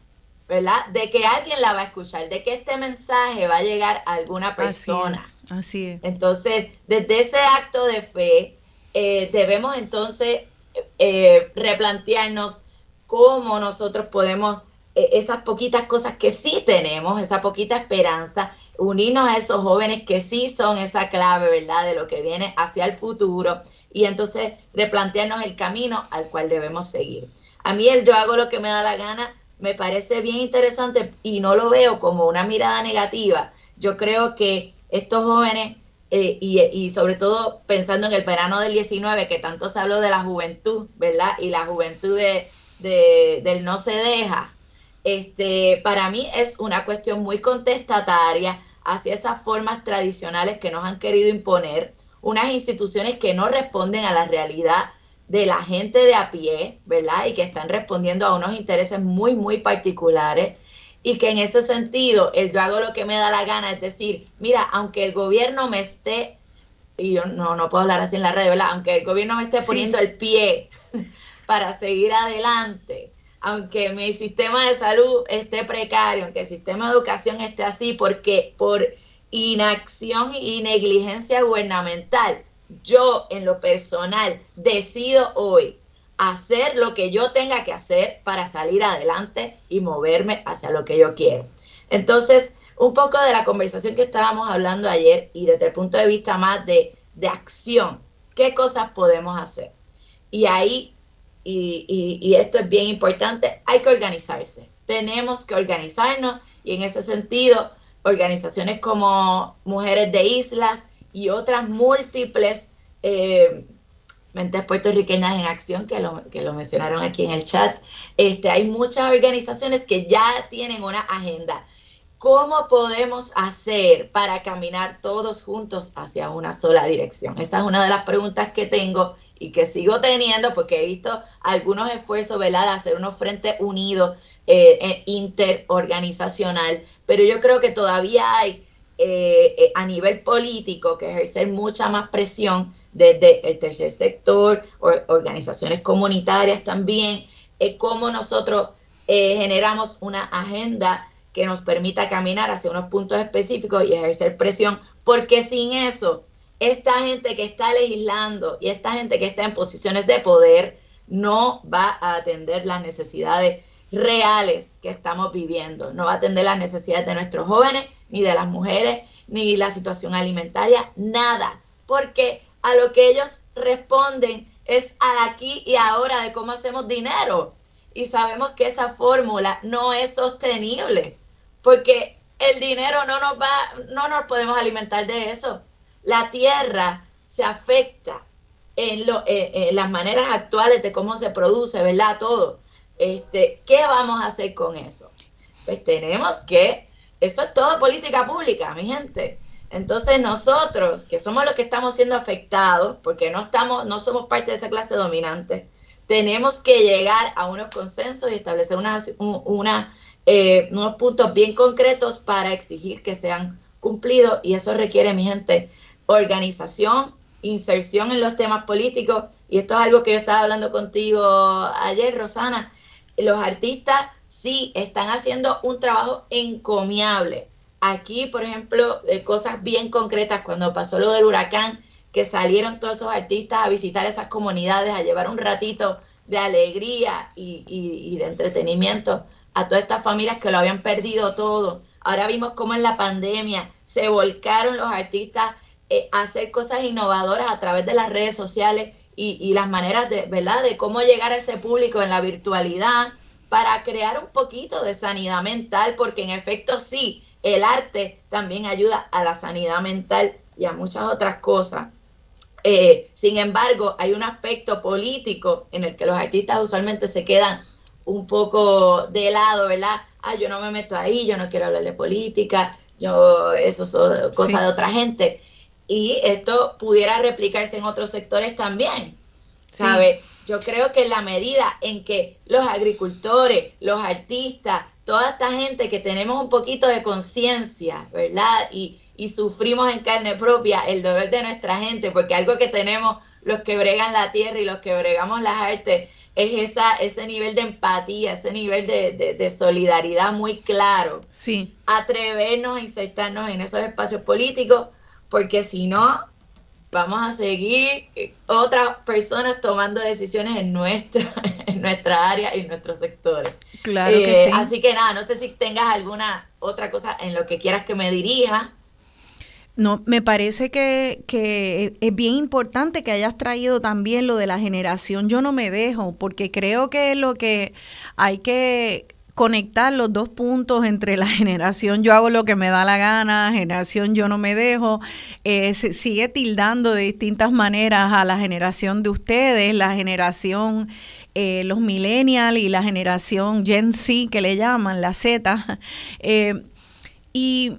¿verdad? De que alguien la va a escuchar, de que este mensaje va a llegar a alguna persona. Así es. Entonces, desde ese acto de fe, eh, debemos entonces eh, replantearnos cómo nosotros podemos, esas poquitas cosas que sí tenemos, esa poquita esperanza, unirnos a esos jóvenes que sí son esa clave, ¿verdad?, de lo que viene hacia el futuro y entonces replantearnos el camino al cual debemos seguir. A mí el yo hago lo que me da la gana me parece bien interesante y no lo veo como una mirada negativa. Yo creo que estos jóvenes, eh, y, sobre todo pensando en el verano del 19, que tanto se habló de la juventud, ¿verdad? Y la juventud de, del no se deja, este, para mí es una cuestión muy contestataria hacia esas formas tradicionales que nos han querido imponer, unas instituciones que no responden a la realidad de la gente de a pie, ¿verdad? Y que están respondiendo a unos intereses muy, muy particulares. Y que en ese sentido, el yo hago lo que me da la gana, es decir, mira, aunque el gobierno me esté, y yo no, no puedo hablar así en la red, ¿verdad? Aunque el gobierno me esté poniendo el pie para seguir adelante, aunque mi sistema de salud esté precario, aunque el sistema de educación esté así, porque por inacción y negligencia gubernamental, yo en lo personal decido hoy hacer lo que yo tenga que hacer para salir adelante y moverme hacia lo que yo quiero. Entonces, un poco de la conversación que estábamos hablando ayer y desde el punto de vista más de, de acción, ¿qué cosas podemos hacer? Y ahí y, esto es bien importante, hay que organizarse. Tenemos que organizarnos y en ese sentido, organizaciones como Mujeres de Islas y otras múltiples eh, mentes puertorriqueñas en acción, que lo, que lo mencionaron aquí en el chat, este, hay muchas organizaciones que ya tienen una agenda. ¿Cómo podemos hacer para caminar todos juntos hacia una sola dirección? Esa es una de las preguntas que tengo y que sigo teniendo porque he visto algunos esfuerzos, ¿verdad?, de hacer unos frentes unidos eh, eh, interorganizacional, pero yo creo que todavía hay eh, a nivel político que ejercer mucha más presión desde el tercer sector, organizaciones comunitarias también, cómo nosotros generamos una agenda que nos permita caminar hacia unos puntos específicos y ejercer presión, porque sin eso esta gente que está legislando y esta gente que está en posiciones de poder no va a atender las necesidades reales que estamos viviendo, no va a atender las necesidades de nuestros jóvenes, ni de las mujeres, ni la situación alimentaria, nada, porque a lo que ellos responden es a aquí y ahora de cómo hacemos dinero. Y sabemos que esa fórmula no es sostenible, porque el dinero no nos va, no nos podemos alimentar de eso la tierra se afecta en, lo, en las maneras actuales de cómo se produce, ¿verdad? Todo. Este, ¿Qué vamos a hacer con eso? Pues tenemos que, eso es todo política pública, mi gente. Entonces nosotros, que somos los que estamos siendo afectados, porque no estamos, no somos parte de esa clase dominante, tenemos que llegar a unos consensos y establecer una, eh, unos puntos bien concretos para exigir que sean cumplidos y eso requiere, mi gente, organización, inserción en los temas políticos, y esto es algo que yo estaba hablando contigo ayer, Rosana, los artistas sí están haciendo un trabajo encomiable. Aquí, por ejemplo, eh, cosas bien concretas, cuando pasó lo del huracán, que salieron todos esos artistas a visitar esas comunidades, a llevar un ratito de alegría y, y de entretenimiento a todas estas familias que lo habían perdido todo. Ahora vimos cómo en la pandemia se volcaron los artistas eh, hacer cosas innovadoras a través de las redes sociales y, las maneras de, ¿verdad? De cómo llegar a ese público en la virtualidad para crear un poquito de sanidad mental, porque en efecto sí, el arte también ayuda a la sanidad mental y a muchas otras cosas. Eh, sin embargo, hay un aspecto político en el que los artistas usualmente se quedan un poco de lado, ¿verdad? Ah, yo no me meto ahí, yo no quiero hablar de política, yo, eso es cosa de otra gente. Y esto pudiera replicarse en otros sectores también, ¿sabe? Yo creo que en la medida en que los agricultores, los artistas, toda esta gente que tenemos un poquito de conciencia, ¿verdad? Y, y sufrimos en carne propia el dolor de nuestra gente, porque algo que tenemos los que bregan la tierra y los que bregamos las artes es esa, ese nivel de empatía, ese nivel de, solidaridad muy claro. Sí. Atrevernos a insertarnos en esos espacios políticos, porque si no, vamos a seguir otras personas tomando decisiones en nuestra, en nuestra área y en nuestros sectores. Claro que eh, sí. Así que nada, no sé si tengas alguna otra cosa en lo que quieras que me dirija. No, me parece que, que, es bien importante que hayas traído también lo de la generación Yo no me dejo, porque creo que lo que hay que conectar los dos puntos entre la generación yo hago lo que me da la gana, generación yo no me dejo, eh, se sigue tildando de distintas maneras a la generación de ustedes, la generación, eh, los millennials y la generación Gen Z que le llaman, la Z. Eh, y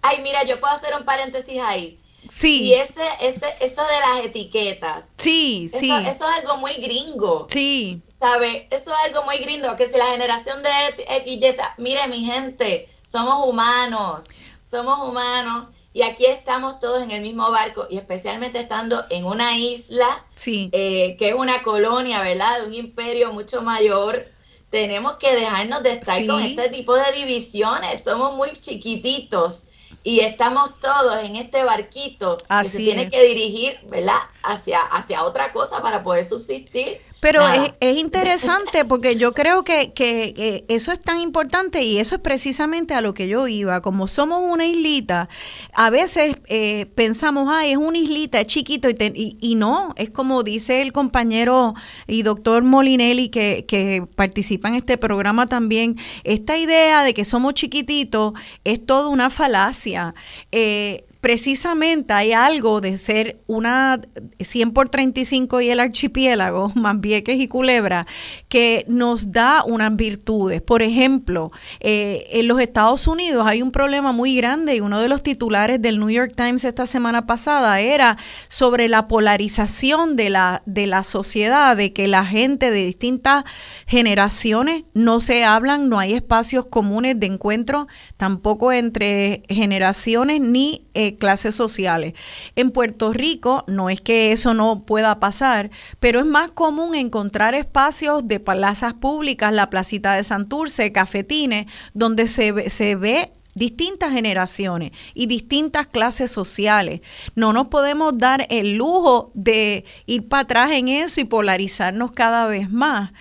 Ay, mira, yo puedo hacer un paréntesis ahí. Sí. Y ese, ese, eso de las etiquetas. Sí, sí. Eso es algo muy gringo. Sí. ¿Sabe? Eso es algo muy gringo. Que si la generación de X, mire, mi gente, somos humanos. Somos humanos. Y aquí estamos todos en el mismo barco. Y especialmente estando en una isla. Sí. Eh, que es una colonia, ¿verdad? De un imperio mucho mayor tenemos que dejarnos de estar con este tipo de divisiones. Somos muy chiquititos y estamos todos en este barquito que se tiene que dirigir, ¿verdad? Hacia, hacia otra cosa para poder subsistir. Pero es, interesante porque yo creo que, que, eso es tan importante y eso es precisamente a lo que yo iba. Como somos una islita, a veces eh, pensamos, ay, es una islita, es chiquito y, y, no, es como dice el compañero y doctor Molinelli que, que participa en este programa también, esta idea de que somos chiquititos es toda una falacia. Eh, precisamente hay algo de ser una 100 por 35 y el archipiélago, más Vieques y Culebra, que nos da unas virtudes. Por ejemplo, eh, en los Estados Unidos hay un problema muy grande y uno de los titulares del New York Times esta semana pasada era sobre la polarización de la, de la sociedad, de que la gente de distintas generaciones no se hablan, no hay espacios comunes de encuentro, tampoco entre generaciones ni eh, clases sociales. En Puerto Rico no es que eso no pueda pasar, pero es más común encontrar espacios de plazas públicas, la placita de Santurce, cafetines, donde se, se ve distintas generaciones y distintas clases sociales. No nos podemos dar el lujo de ir para atrás en eso y polarizarnos cada vez más.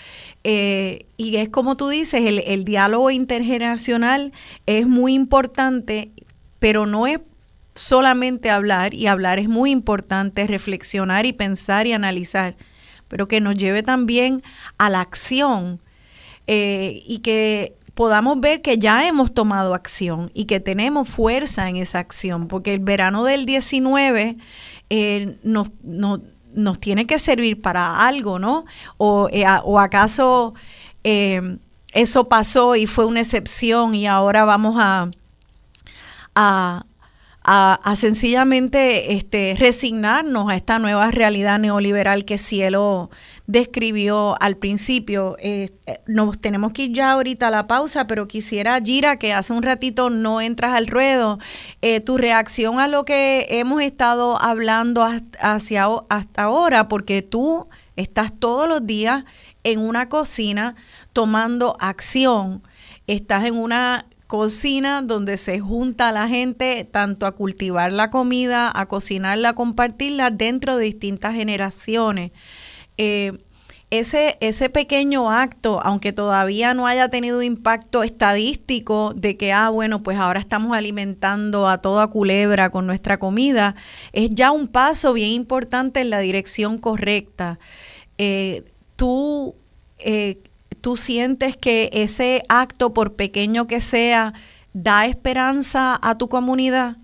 Eh, y es como tú dices, el, el diálogo intergeneracional es muy importante, pero no es solamente hablar, y hablar es muy importante, reflexionar y pensar y analizar, pero que nos lleve también a la acción eh, y que podamos ver que ya hemos tomado acción y que tenemos fuerza en esa acción, porque el verano del 19 eh, nos, nos, tiene que servir para algo, ¿no? O, eh, o acaso eso pasó y fue una excepción y ahora vamos a, a, sencillamente este, resignarnos a esta nueva realidad neoliberal que Cielo describió al principio. Eh, nos tenemos que ir ya ahorita a la pausa, pero quisiera, Gira, que hace un ratito no entras al ruedo, eh, tu reacción a lo que hemos estado hablando hacia, hasta ahora, porque tú estás todos los días en una cocina tomando acción, estás en una cocina donde se junta la gente tanto a cultivar la comida, a cocinarla, a compartirla dentro de distintas generaciones. Eh, ese, ese pequeño acto, aunque todavía no haya tenido impacto estadístico de que, ah, bueno, pues ahora estamos alimentando a toda culebra con nuestra comida, es ya un paso bien importante en la dirección correcta. Eh, tú, eh, tú sientes que ese acto, por pequeño que sea, da esperanza a tu comunidad.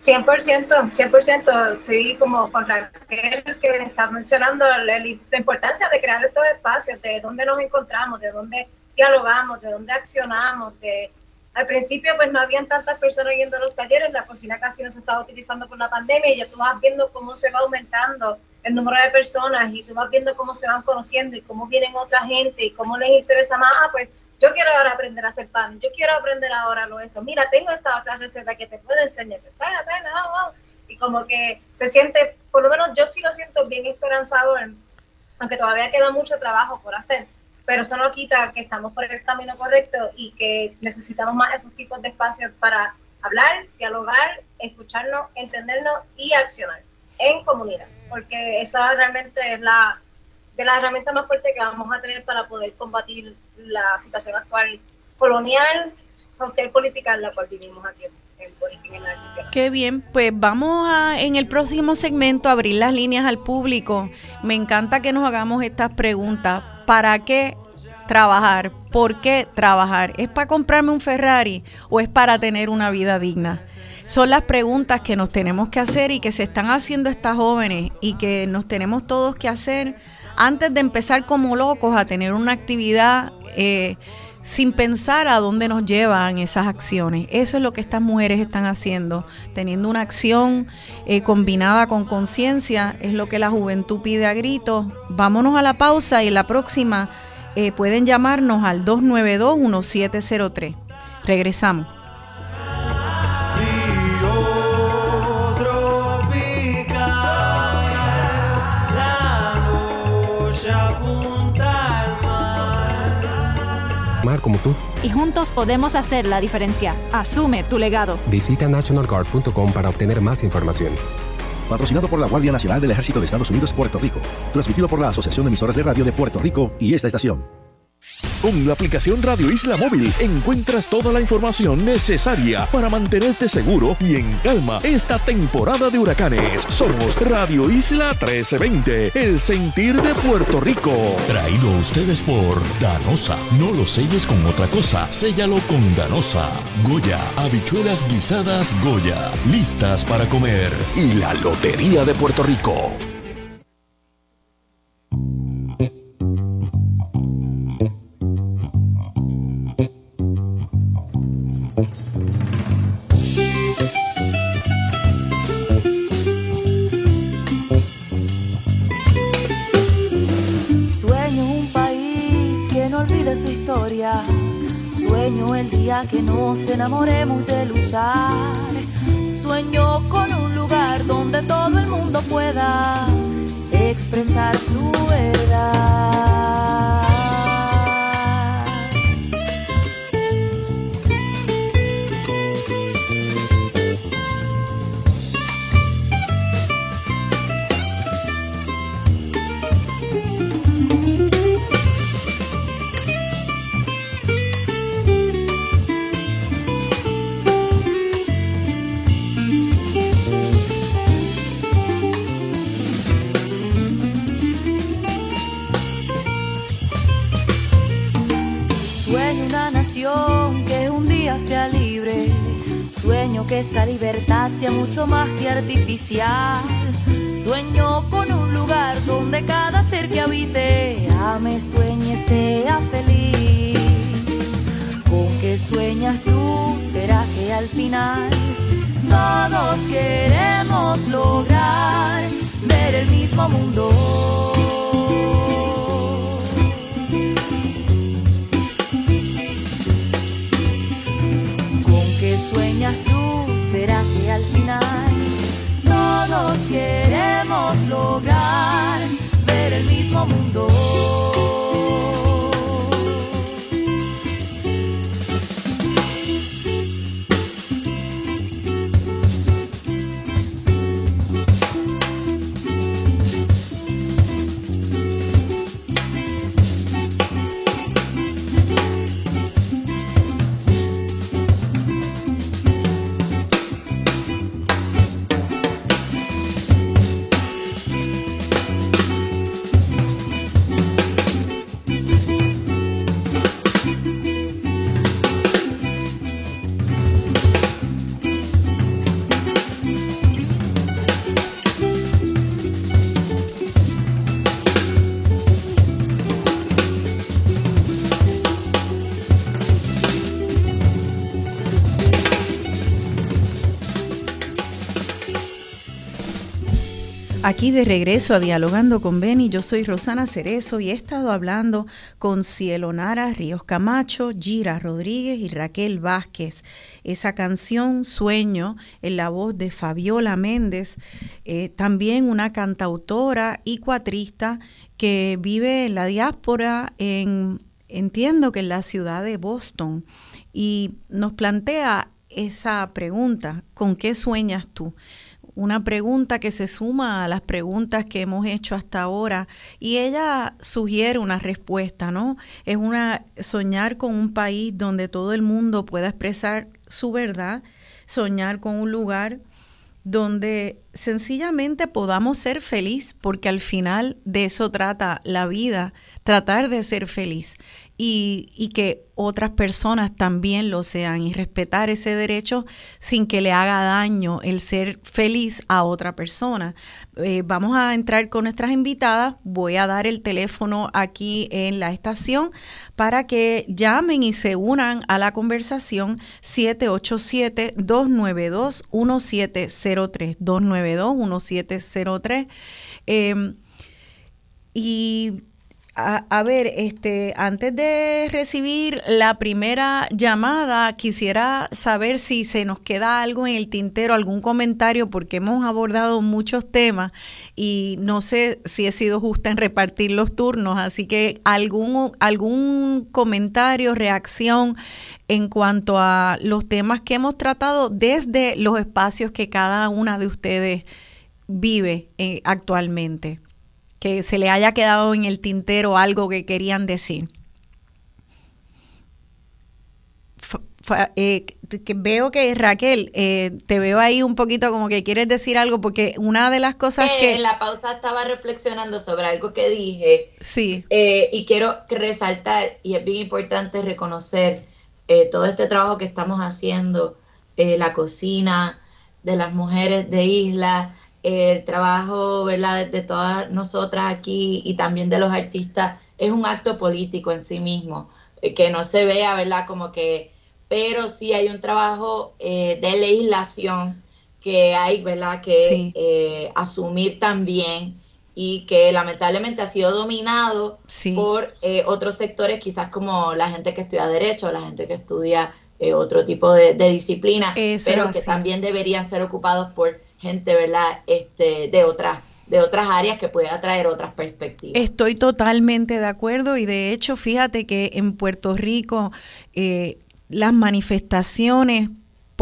100%, 100%, estoy como con Raquel que está mencionando la, importancia de crear estos espacios, de dónde nos encontramos, de dónde dialogamos, de dónde accionamos, de al principio pues no habían tantas personas yendo a los talleres, la cocina casi no se estaba utilizando por la pandemia y ya tú vas viendo cómo se va aumentando el número de personas y tú vas viendo cómo se van conociendo y cómo vienen otra gente y cómo les interesa más, ah, pues yo quiero ahora aprender a hacer pan, yo quiero aprender ahora lo esto, mira, tengo esta otra receta que te puedo enseñar, tráela, tráela, vamos, vamos. Y como que se siente, por lo menos yo sí lo siento bien esperanzado, aunque todavía queda mucho trabajo por hacer, pero eso no quita que estamos por el camino correcto y que necesitamos más esos tipos de espacios para hablar, dialogar, escucharnos, entendernos y accionar en comunidad, porque esa realmente es la de las herramientas más fuertes que vamos a tener para poder combatir la situación actual colonial, social, política en la cual vivimos aquí Qué bien, pues vamos a en el próximo segmento abrir las líneas al público. Me encanta que nos hagamos estas preguntas. ¿Para qué trabajar? ¿Por qué trabajar? ¿Es para comprarme un Ferrari o es para tener una vida digna? Son las preguntas que nos tenemos que hacer y que se están haciendo estas jóvenes y que nos tenemos todos que hacer antes de empezar como locos a tener una actividad eh, sin pensar a dónde nos llevan esas acciones. Eso es lo que estas mujeres están haciendo, teniendo una acción eh, combinada con conciencia, es lo que la juventud pide a gritos. Vámonos a la pausa y la próxima eh, pueden llamarnos al 292-1703. Regresamos. Como tú. Y juntos podemos hacer la diferencia. Asume tu legado. Visita nationalguard.com para obtener más información. Patrocinado por la Guardia Nacional del Ejército de Estados Unidos, Puerto Rico. Transmitido por la Asociación de Emisoras de Radio de Puerto Rico y esta estación. Con la aplicación Radio Isla Móvil encuentras toda la información necesaria para mantenerte seguro y en calma esta temporada de huracanes. Somos Radio Isla 1320, el sentir de Puerto Rico. Traído a ustedes por Danosa. No lo selles con otra cosa, séllalo con Danosa. Goya, habichuelas guisadas Goya, listas para comer. Y la Lotería de Puerto Rico. Sueño el día que nos enamoremos de luchar. Sueño con un lugar donde todo el mundo pueda expresar su verdad. Que un día sea libre. Sueño que esa libertad sea mucho más que artificial. Sueño con un lugar donde cada ser que habite ame, sueñe, sea feliz. ¿Con qué sueñas tú? ¿Será que al final todos queremos lograr ver el mismo mundo? Será que al final todos queremos lograr ver el mismo mundo. Aquí de regreso a Dialogando con Beni, yo soy Rosana Cerezo y he estado hablando con Cielo Nara Ríos Camacho, Gira Rodríguez y Raquel Vázquez. Esa canción Sueño en la voz de Fabiola Méndez, eh, también una cantautora y cuatrista que vive en la diáspora, en, entiendo que en la ciudad de Boston, y nos plantea esa pregunta, ¿con qué sueñas tú? Una pregunta que se suma a las preguntas que hemos hecho hasta ahora y ella sugiere una respuesta, ¿no? Es una soñar con un país donde todo el mundo pueda expresar su verdad, soñar con un lugar donde sencillamente podamos ser feliz, porque al final de eso trata la vida, tratar de ser feliz y, que otras personas también lo sean y respetar ese derecho sin que le haga daño el ser feliz a otra persona. Eh, vamos a entrar con nuestras invitadas. Voy a dar el teléfono aquí en la estación para que llamen y se unan a la conversación 787-292-1703. 292-1703. Eh, y a, ver, este, antes de recibir la primera llamada, quisiera saber si se nos queda algo en el tintero, algún comentario, porque hemos abordado muchos temas y no sé si he sido justa en repartir los turnos, así que algún, algún comentario, reacción en cuanto a los temas que hemos tratado desde los espacios que cada una de ustedes vive eh, actualmente que se le haya quedado en el tintero algo que querían decir. Eh, que veo que Raquel, eh, te veo ahí un poquito como que quieres decir algo, porque una de las cosas eh, que... En la pausa estaba reflexionando sobre algo que dije. Sí. y quiero resaltar, y es bien importante reconocer todo este trabajo que estamos haciendo, la cocina de las mujeres de isla, el trabajo ¿verdad? de todas nosotras aquí y también de los artistas es un acto político en sí mismo, eh, que no se vea, ¿verdad? Como que, pero sí hay un trabajo eh, de legislación que hay, ¿verdad? Que eh, asumir también y que lamentablemente ha sido dominado por otros sectores, quizás como la gente que estudia derecho, la gente que estudia otro tipo de, disciplina, pero que también deberían ser ocupados por gente, ¿verdad? Este, de otras de otras áreas que pudiera traer otras perspectivas. Estoy totalmente de acuerdo y de hecho fíjate que en Puerto Rico eh, las manifestaciones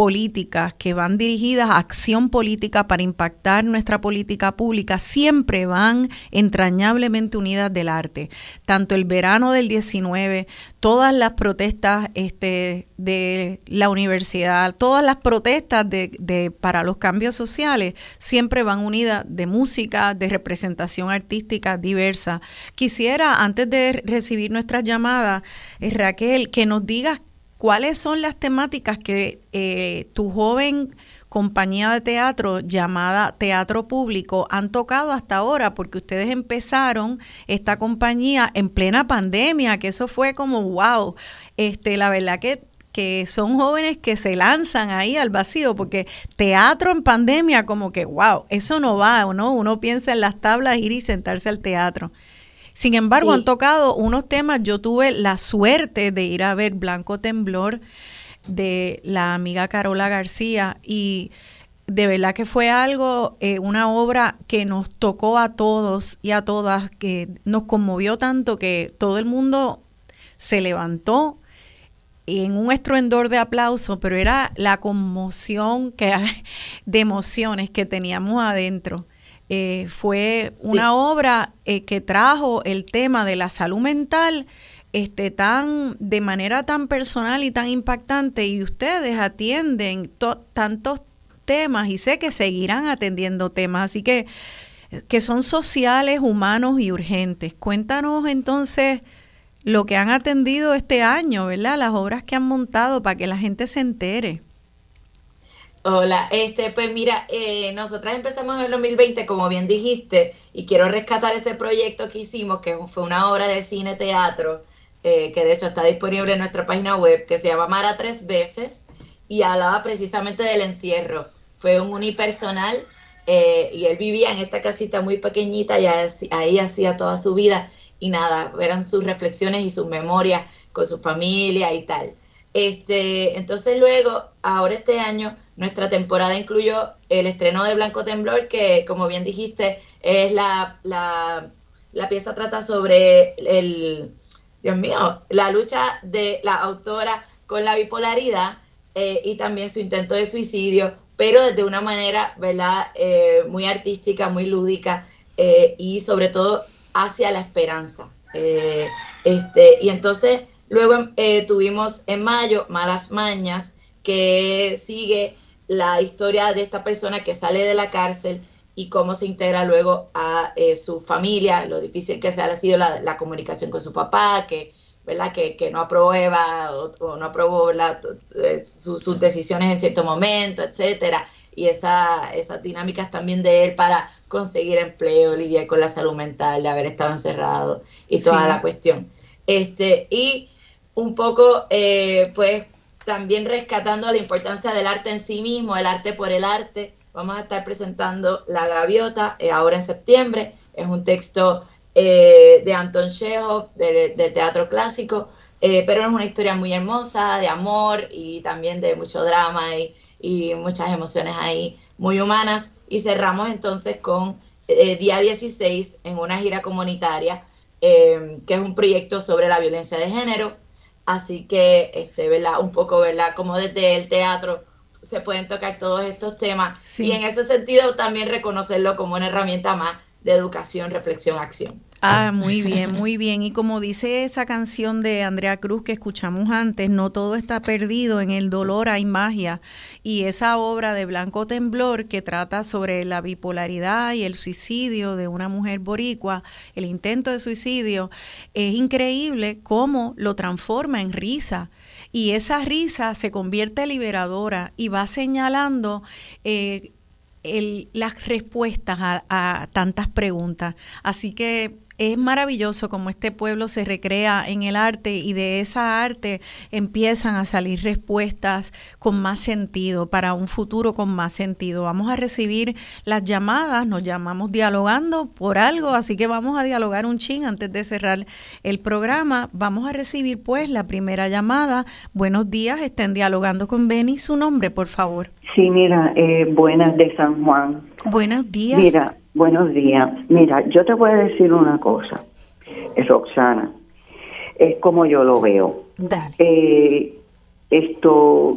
políticas que van dirigidas a acción política para impactar nuestra política pública siempre van entrañablemente unidas del arte. Tanto el verano del 19, todas las protestas este, de la universidad, todas las protestas de, para los cambios sociales siempre van unidas de música, de representación artística diversa. Quisiera, antes de recibir nuestras llamadas, eh, Raquel, que nos digas ¿cuáles son las temáticas que eh, tu joven compañía de teatro llamada Teatro Público han tocado hasta ahora? Porque ustedes empezaron esta compañía en plena pandemia, que eso fue como wow. Este, la verdad que que son jóvenes que se lanzan ahí al vacío, porque teatro en pandemia, como que, wow, eso no va, ¿no? Uno piensa en las tablas, ir y sentarse al teatro. Sin embargo, han tocado unos temas. Yo tuve la suerte de ir a ver Blanco Temblor de la amiga Carola García y de verdad que fue algo, eh, una obra que nos tocó a todos y a todas, que nos conmovió tanto que todo el mundo se levantó en un estruendor de aplauso, pero era la conmoción que, de emociones que teníamos adentro. Eh, fue una obra eh, que trajo el tema de la salud mental este, tan, de manera tan personal y tan impactante y ustedes atienden tantos temas y sé que seguirán atendiendo temas, así que, que son sociales, humanos y urgentes. Cuéntanos entonces lo que han atendido este año, ¿verdad? Las obras que han montado para que la gente se entere. Hola, este, pues mira, eh, nosotras empezamos en el 2020, como bien dijiste, y quiero rescatar ese proyecto que hicimos, que fue una obra de cine teatro, eh, que de hecho está disponible en nuestra página web, que se llama Mara Tres Veces, y hablaba precisamente del encierro. Fue un unipersonal eh, y él vivía en esta casita muy pequeñita y ahí hacía toda su vida y nada, eran sus reflexiones y sus memorias con su familia y tal. Este, entonces luego, ahora este año, nuestra temporada incluyó el estreno de Blanco Temblor, que como bien dijiste, es la, la, la pieza trata sobre el, Dios mío, la lucha de la autora con la bipolaridad eh, y también su intento de suicidio, pero desde una manera, ¿verdad?, eh, muy artística, muy lúdica eh, y sobre todo hacia la esperanza. este, y entonces luego tuvimos en mayo Malas Mañas, que sigue la historia de esta persona que sale de la cárcel y cómo se integra luego a su familia, lo difícil que se ha sido la, la comunicación con su papá, que ¿verdad? Que, que no aprueba o, no aprobó eh, sus decisiones en cierto momento, etcétera. Y esa, esas dinámicas también de él para conseguir empleo, lidiar con la salud mental, de haber estado encerrado y toda la cuestión. Este, y un poco, eh, pues, también rescatando la importancia del arte en sí mismo, el arte por el arte. Vamos a estar presentando La Gaviota eh, ahora en septiembre. Es un texto eh, de Anton Chekhov, del teatro clásico, pero es una historia muy hermosa, de amor y también de mucho drama y, muchas emociones ahí muy humanas. Y cerramos entonces con día 16 en una gira comunitaria, que es un proyecto sobre la violencia de género. Así que, este, ¿verdad? Un poco, ¿verdad? Como desde el teatro se pueden tocar todos estos temas. Y en ese sentido también reconocerlo como una herramienta más de educación, reflexión, acción. Ah, muy bien, muy bien. Y como dice esa canción de Andrea Cruz que escuchamos antes, no todo está perdido, en el dolor hay magia. Y esa obra de Blanco Temblor que trata sobre la bipolaridad y el suicidio de una mujer boricua, el intento de suicidio, es increíble cómo lo transforma en risa. Y esa risa se convierte liberadora y va señalando eh, las respuestas a, tantas preguntas. Así que es maravilloso como este pueblo se recrea en el arte y de esa arte empiezan a salir respuestas con más sentido, para un futuro con más sentido. Vamos a recibir las llamadas, nos llamamos dialogando por algo, así que vamos a dialogar un ching antes de cerrar el programa. Vamos a recibir pues la primera llamada. Buenos días, estén dialogando con Benny. Su nombre, por favor. Sí, mira, eh, buenas de San Juan. Buenos días. Mira, Buenos días. Mira, yo te voy a decir una cosa, Roxana, es como yo lo veo. Eh, esto,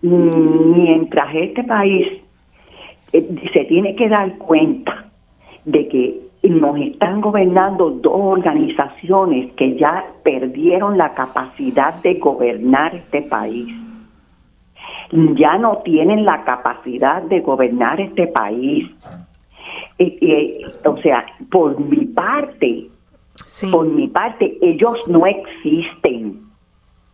mientras este país eh, se tiene que dar cuenta de que nos están gobernando dos organizaciones que ya perdieron la capacidad de gobernar este país. Ya no tienen la capacidad de gobernar este país o sea, por mi parte, por mi parte, ellos no existen.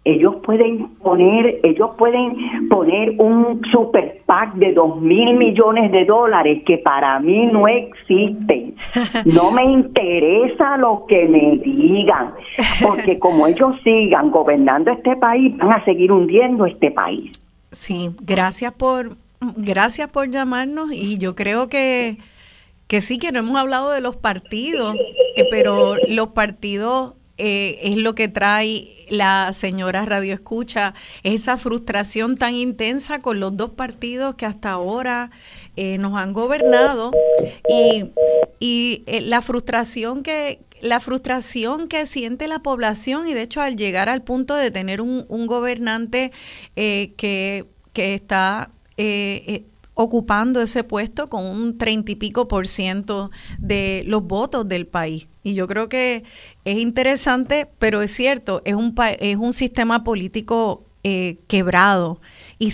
Ellos pueden poner, ellos pueden poner un super PAC de dos mil millones de dólares que para mí no existen. No me interesa lo que me digan, porque como ellos sigan gobernando este país, van a seguir hundiendo este país. Sí, gracias por, gracias por llamarnos y yo creo que que sí, que no hemos hablado de los partidos, eh, pero los partidos eh, es lo que trae la señora Radio Escucha, esa frustración tan intensa con los dos partidos que hasta ahora eh, nos han gobernado. Y, y la frustración que la frustración que siente la población y de hecho al llegar al punto de tener un, un gobernante que, que está ocupando ese puesto con un treinta y pico por ciento de los votos del país. Y yo creo que es interesante, pero es cierto, es un, es un sistema político eh, quebrado. Y,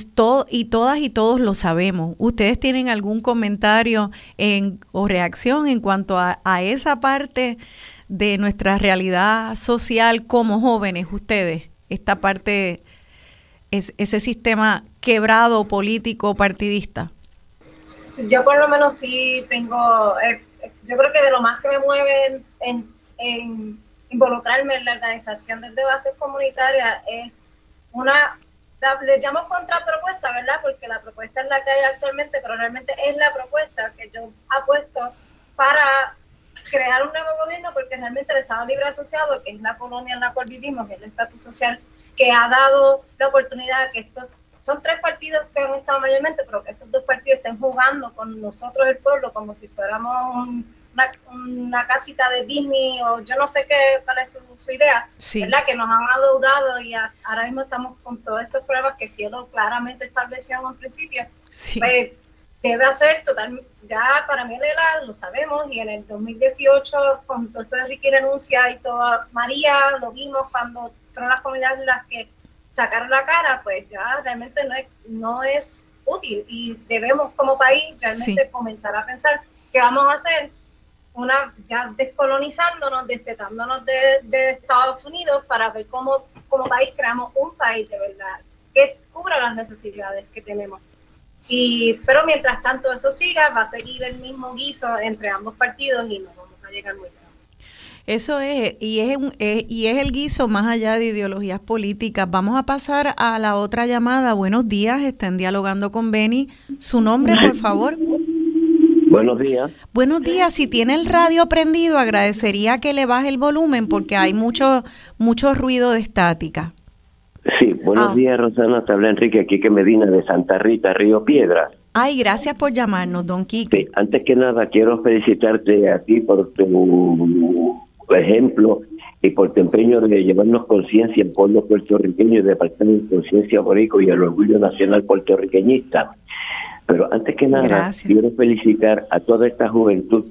y todas y todos lo sabemos. ¿Ustedes tienen algún comentario en, o reacción en cuanto a, esa parte de nuestra realidad social como jóvenes, ustedes? Esta parte, es, ese sistema quebrado político partidista yo por lo menos sí tengo, eh, yo creo que de lo más que me mueve en, involucrarme en la organización desde bases comunitarias es una le llamo contrapropuesta, ¿verdad? Porque la propuesta es la que hay actualmente, pero realmente es la propuesta que yo apuesto para crear un nuevo gobierno, porque realmente el Estado Libre Asociado, que es la colonia en la cual vivimos, que es el estatus social, que ha dado la oportunidad que estos son tres partidos que han estado mayormente, pero que estos dos partidos estén jugando con nosotros el pueblo como si fuéramos una, casita de Disney o yo no sé qué para su, su idea, ¿verdad? Que nos han adeudado y ahora mismo estamos con todos estos pruebas que Cielo claramente estableció en un principio. Pues, debe hacer total, ya para mí el lo sabemos, y en el 2018 con todo esto de Ricky renuncia y toda María, lo vimos cuando fueron las comunidades las que sacaron la cara, pues ya realmente no es, no es útil y debemos como país realmente comenzar a pensar qué vamos a hacer una ya descolonizándonos, destetándonos de, de, Estados Unidos para ver cómo como país creamos un país de verdad que cubra las necesidades que tenemos. Y, pero mientras tanto eso siga, va a seguir el mismo guiso entre ambos partidos y no vamos a llegar muy lejos. Eso es, y es, un, y es el guiso más allá de ideologías políticas. Vamos a pasar a la otra llamada. Buenos días, están dialogando con Beni. Su nombre, por favor. Buenos días. Buenos días. Si tiene el radio prendido, agradecería que le baje el volumen porque hay mucho, mucho ruido de estática. Sí, buenos ah. días, Rosana. Te habla Enrique Quique Medina de Santa Rita, Río Piedras. Ay, gracias por llamarnos, don Quique. antes que nada, quiero felicitarte a ti por tu ejemplo y por tu empeño de llevarnos conciencia en pueblo puertorriqueño y de partir en conciencia borico y el orgullo nacional puertorriqueñista. Pero antes que nada, quiero felicitar a toda esta juventud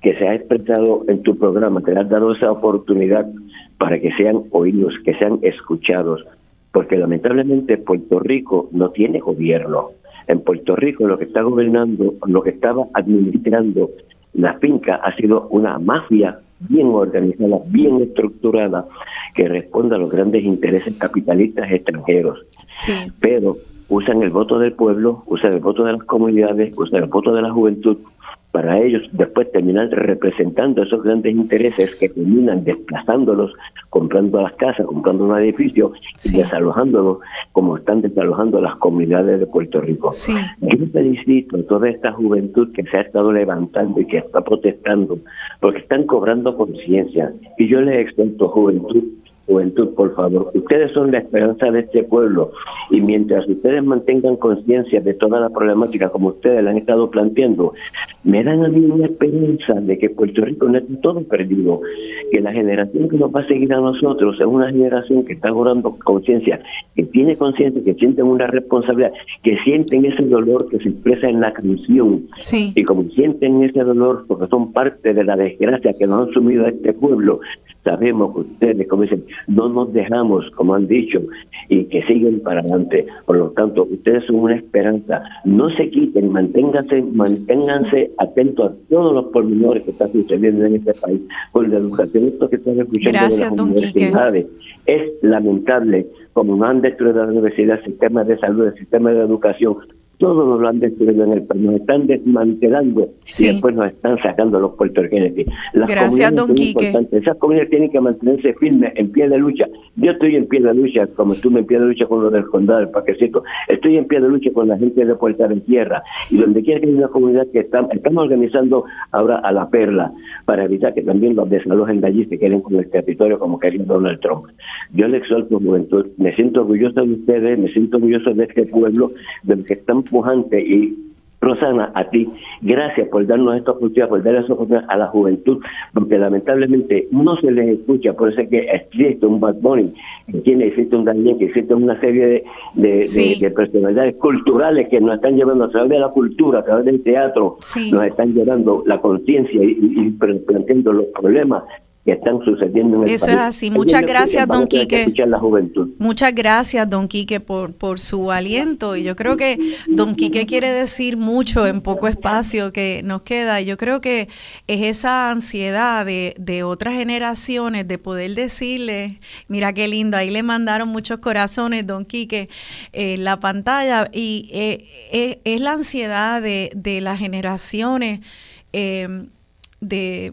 que se ha expresado en tu programa, que has dado esa oportunidad para que sean oídos, que sean escuchados, porque lamentablemente Puerto Rico no tiene gobierno. En Puerto Rico lo que está gobernando, lo que estaba administrando la finca ha sido una mafia bien organizada, bien estructurada, que responde a los grandes intereses capitalistas extranjeros. Pero usan el voto del pueblo, usan el voto de las comunidades, usan el voto de la juventud para ellos después terminar representando esos grandes intereses que terminan desplazándolos, comprando las casas, comprando un edificio y desalojándolos como están desalojando las comunidades de Puerto Rico. Yo felicito a toda esta juventud que se ha estado levantando y que está protestando porque están cobrando conciencia. Y yo les exhorto, juventud, juventud, por favor. Ustedes son la esperanza de este pueblo y mientras ustedes mantengan conciencia de toda la problemática como ustedes la han estado planteando, me dan a mí una esperanza de que Puerto Rico no está todo perdido, que la generación que nos va a seguir a nosotros es una generación que está cobrando conciencia, que tiene conciencia, que sienten una responsabilidad, que sienten ese dolor que se expresa en la canción. Y como sienten ese dolor porque son parte de la desgracia que nos han sumido a este pueblo, sabemos que ustedes, como dicen, no nos dejamos, como han dicho, y que siguen para adelante. Por lo tanto, ustedes son una esperanza. No se quiten, manténganse, manténganse atentos a todos los pormenores que están sucediendo en este país con la educación. Esto que están escuchando de las universidades es lamentable como no han destruido la universidad, el sistema de salud, el sistema de educación, todos nos lo han destruido en el país, nos están desmantelando y después nos están sacando los puertorriqueños. Las Gracias, don Quique. Esas comunidades tienen que mantenerse firmes, en pie de lucha. Yo estoy en pie de lucha, como estuve en pie de lucha con los del condado del Paquecito. Estoy en pie de lucha con la gente de Puerta de Tierra. Y donde quiera que haya una comunidad que estamos, estamos organizando ahora a la perla para evitar que también los desalojen de allí se queden con el territorio como quería Donald Trump. Yo le exhorto, juventud, me siento orgulloso de ustedes, me siento orgulloso de este pueblo, de los que están y Rosana, a ti, gracias por darnos esta oportunidad, por dar esa oportunidad a la juventud, porque lamentablemente no se les escucha, por eso es que existe un Bad Bunny, que existe un Daniel, que existe una serie de, personalidades culturales que nos están llevando a través de la cultura, a través del teatro, nos están llevando la conciencia y, y planteando los problemas que están sucediendo en el Eso es así. Muchas gracias, don Quique. Muchas gracias, don Quique, por, por su aliento. Y yo creo que don Quique quiere decir mucho en poco espacio que nos queda. Yo creo que es esa ansiedad de, de otras generaciones de poder decirle, mira qué lindo, ahí le mandaron muchos corazones, don Quique, en la pantalla. Y eh, eh, es la ansiedad de, de las generaciones eh, de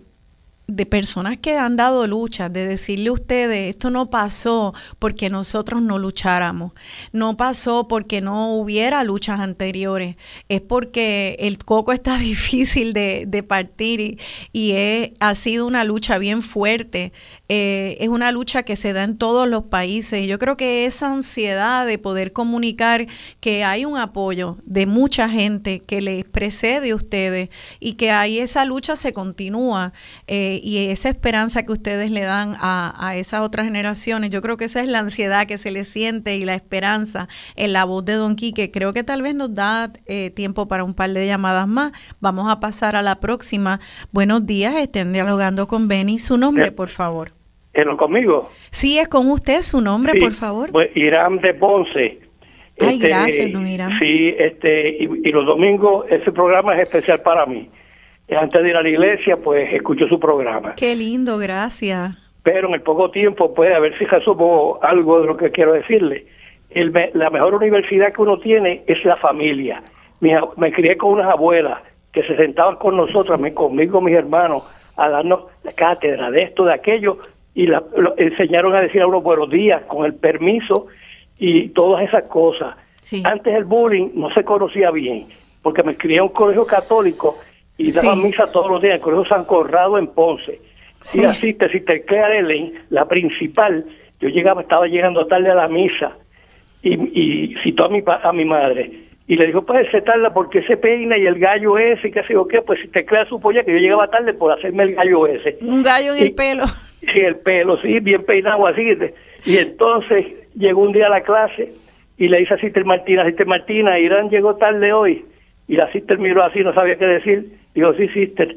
de personas que han dado luchas, de decirle a ustedes, esto no pasó porque nosotros no lucháramos, no pasó porque no hubiera luchas anteriores, es porque el coco está difícil de, partir y, ha sido una lucha bien fuerte, eh, es una lucha que se da en todos los países. Yo creo que esa ansiedad de poder comunicar que hay un apoyo de mucha gente que les precede a ustedes y que ahí esa lucha se continúa. Eh, y esa esperanza que ustedes le dan a, esas otras generaciones, yo creo que esa es la ansiedad que se le siente y la esperanza en la voz de Don Quique. Creo que tal vez nos da eh, tiempo para un par de llamadas más. Vamos a pasar a la próxima. Buenos días, estén dialogando con Benny. Su nombre, eh, por favor. conmigo? Sí, es con usted. Su nombre, por favor. Pues, Irán de Ponce. Ay, este, gracias, don Irán. Sí, este, y los domingos ese programa es especial para mí antes de ir a la iglesia, pues escucho su programa. Qué lindo, gracias. Pero en el poco tiempo, pues a ver si resumo algo de lo que quiero decirle. El, la mejor universidad que uno tiene es la familia. me crié con unas abuelas que se sentaban con nosotros, conmigo, mis hermanos, a darnos la cátedra de esto, de aquello, y la, enseñaron a decir a uno buenos días, con el permiso y todas esas cosas. Antes el bullying no se conocía bien, porque me crié en un colegio católico y daba misa todos los días en el Colegio San Corrado en Ponce. Y así, si te la principal, yo llegaba, estaba llegando tarde a la misa y, y citó a mi, a mi madre y le dijo, pues se tarda porque se peina y el gallo ese, y qué sé yo qué, pues si te crea su polla que yo llegaba tarde por hacerme el gallo ese. Un gallo en el pelo. Sí, el pelo, sí, bien peinado así. Y entonces llegó un día a la clase y le dice a Sister Martina, Sister Martina, Irán llegó tarde hoy. Y la Sister miró así, no sabía qué decir. Digo, sí, sister.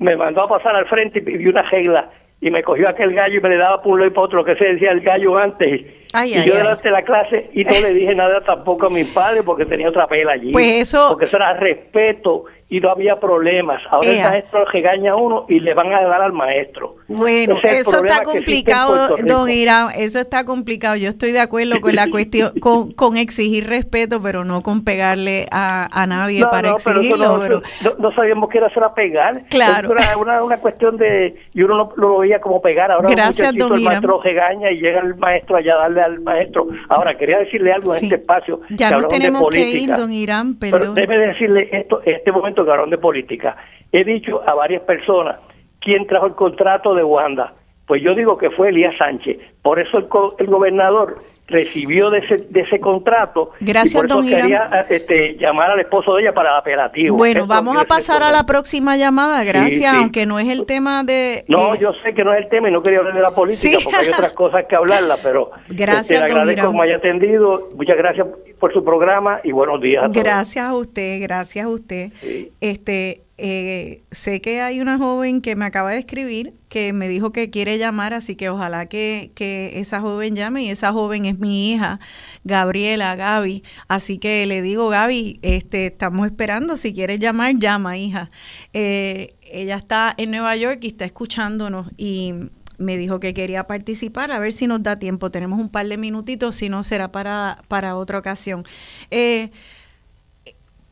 Me mandó a pasar al frente y vi una regla y me cogió aquel gallo y me le daba por y para otro, que se decía el gallo antes. Y yo delante de la clase y no le dije nada tampoco a mi padre porque tenía otra pela allí. Pues eso... Porque eso era respeto y no había problemas. Ahora el maestro regaña a uno y le van a dar al maestro. Bueno, eso está complicado, don Irán, eso está complicado. Yo estoy de acuerdo con la cuestión, con, con exigir respeto, pero no con pegarle a, a nadie para exigirlo. Pero no, sabíamos que era eso pegar. Claro. Era una, una, cuestión de, y uno no lo veía como pegar. Ahora Gracias, don el maestro regaña y llega el maestro allá a darle al maestro. Ahora, quería decirle algo en este espacio. Ya no tenemos que ir, don Irán, pero... pero debe decirle esto, este momento momento, de política. He dicho a varias personas quién trajo el contrato de Wanda. Pues yo digo que fue Elías Sánchez. Por eso el, gobernador recibió de ese, de ese contrato. Gracias, y por eso quería este, llamar al esposo de ella para el apelativo. Bueno, vamos a pasar a la próxima llamada. Gracias, aunque no es el tema de. No, eh, yo sé que no es el tema y no quería hablar de la política porque hay otras cosas que hablarla, pero gracias, este, le agradezco que me haya atendido. Muchas gracias por su programa y buenos días a todos. Gracias a usted, gracias a usted. Este eh, sé que hay una joven que me acaba de escribir que me dijo que quiere llamar, así que ojalá que, que, esa joven llame y esa joven es mi hija, Gabriela, Gaby. Así que le digo, Gaby, este, estamos esperando, si quieres llamar, llama, hija. Eh, ella está en Nueva York y está escuchándonos y me dijo que quería participar, a ver si nos da tiempo. Tenemos un par de minutitos, si no será para, para otra ocasión. Eh,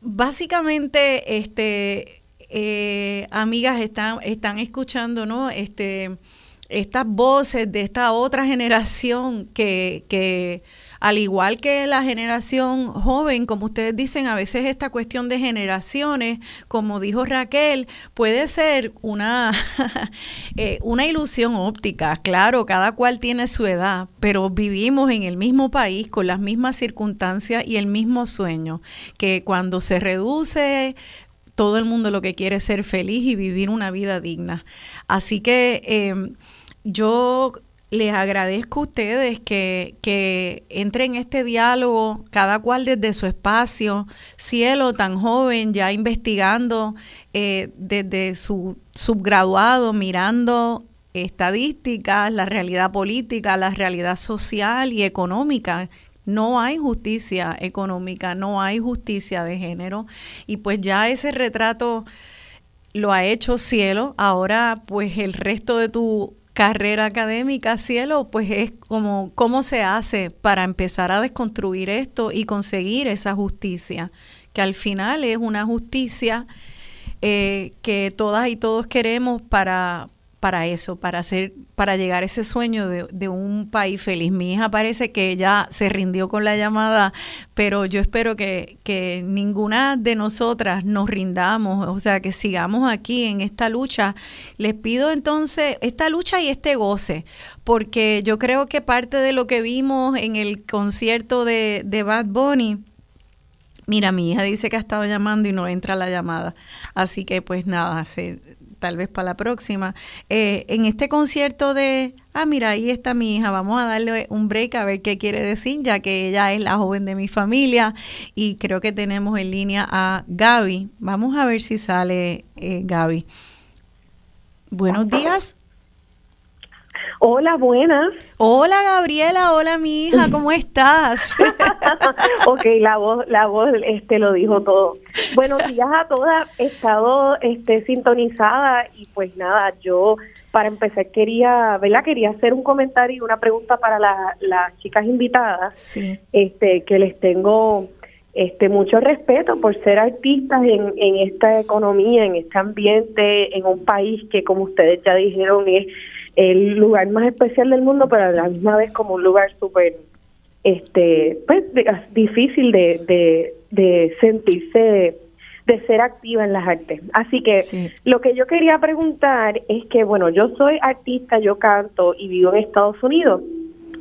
básicamente, este eh, amigas están, están escuchando, ¿no? Este, estas voces de esta otra generación que, que al igual que la generación joven, como ustedes dicen, a veces esta cuestión de generaciones, como dijo Raquel, puede ser una, eh, una ilusión óptica. Claro, cada cual tiene su edad, pero vivimos en el mismo país, con las mismas circunstancias y el mismo sueño, que cuando se reduce todo el mundo lo que quiere es ser feliz y vivir una vida digna. Así que em, yo les agradezco a ustedes que, que entren en este diálogo, cada cual desde su espacio, cielo tan joven, ya investigando eh, desde su subgraduado, mirando estadísticas, la realidad política, la realidad social y económica no hay justicia económica, no hay justicia de género. Y pues ya ese retrato lo ha hecho Cielo, ahora pues el resto de tu carrera académica, Cielo, pues es como cómo se hace para empezar a desconstruir esto y conseguir esa justicia, que al final es una justicia eh, que todas y todos queremos para, para eso, para hacer, para llegar a ese sueño de, un país feliz. Mi hija parece que ya se rindió con la llamada, pero yo espero que, que ninguna de nosotras nos rindamos, o sea, que sigamos aquí en esta lucha. Les pido entonces esta lucha y este goce, porque yo creo que parte de lo que vimos en el concierto de, de Bad Bunny, Mira, mi hija dice que ha estado llamando y no entra la llamada. Así que pues nada, se, tal vez para la próxima. Eh, en este concierto de, ah, mira, ahí está mi hija, vamos a darle un break a ver qué quiere decir, ya que ella es la joven de mi familia y creo que tenemos en línea a Gaby. Vamos a ver si sale eh, Gaby. Buenos días. Hola, buenas. Hola, Gabriela. Hola, mi hija. ¿Cómo estás? ok, la voz, la voz, este, lo dijo todo. Buenos días a todas. He estado, este, sintonizada y pues nada, yo para empezar quería, ¿verdad? Quería hacer un comentario y una pregunta para las chicas invitadas. Sí. Este, que les tengo este mucho respeto por ser artistas en, en esta economía, en este ambiente, en un país que como ustedes ya dijeron es el lugar más especial del mundo, pero a la misma vez como un lugar súper este pues difícil de, de, sentirse de ser activa en las artes. Así que lo que yo quería preguntar es que, bueno, yo soy artista, yo canto y vivo en Estados Unidos.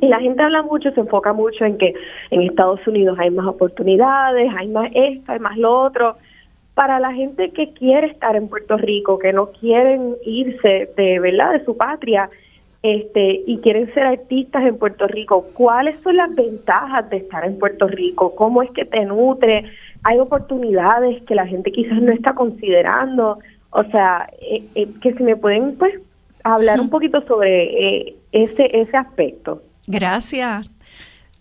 Y la gente habla mucho, se enfoca mucho en que en Estados Unidos hay más oportunidades, hay más esto, hay más lo otro para la gente que quiere estar en Puerto Rico, que no quieren irse de verdad de su patria, este, y quieren ser artistas en Puerto Rico, ¿cuáles son las ventajas de estar en Puerto Rico? ¿Cómo es que te nutre? ¿Hay oportunidades que la gente quizás no está considerando? O sea, eh, eh, que si me pueden pues hablar un poquito sobre eh, ese ese aspecto. Gracias.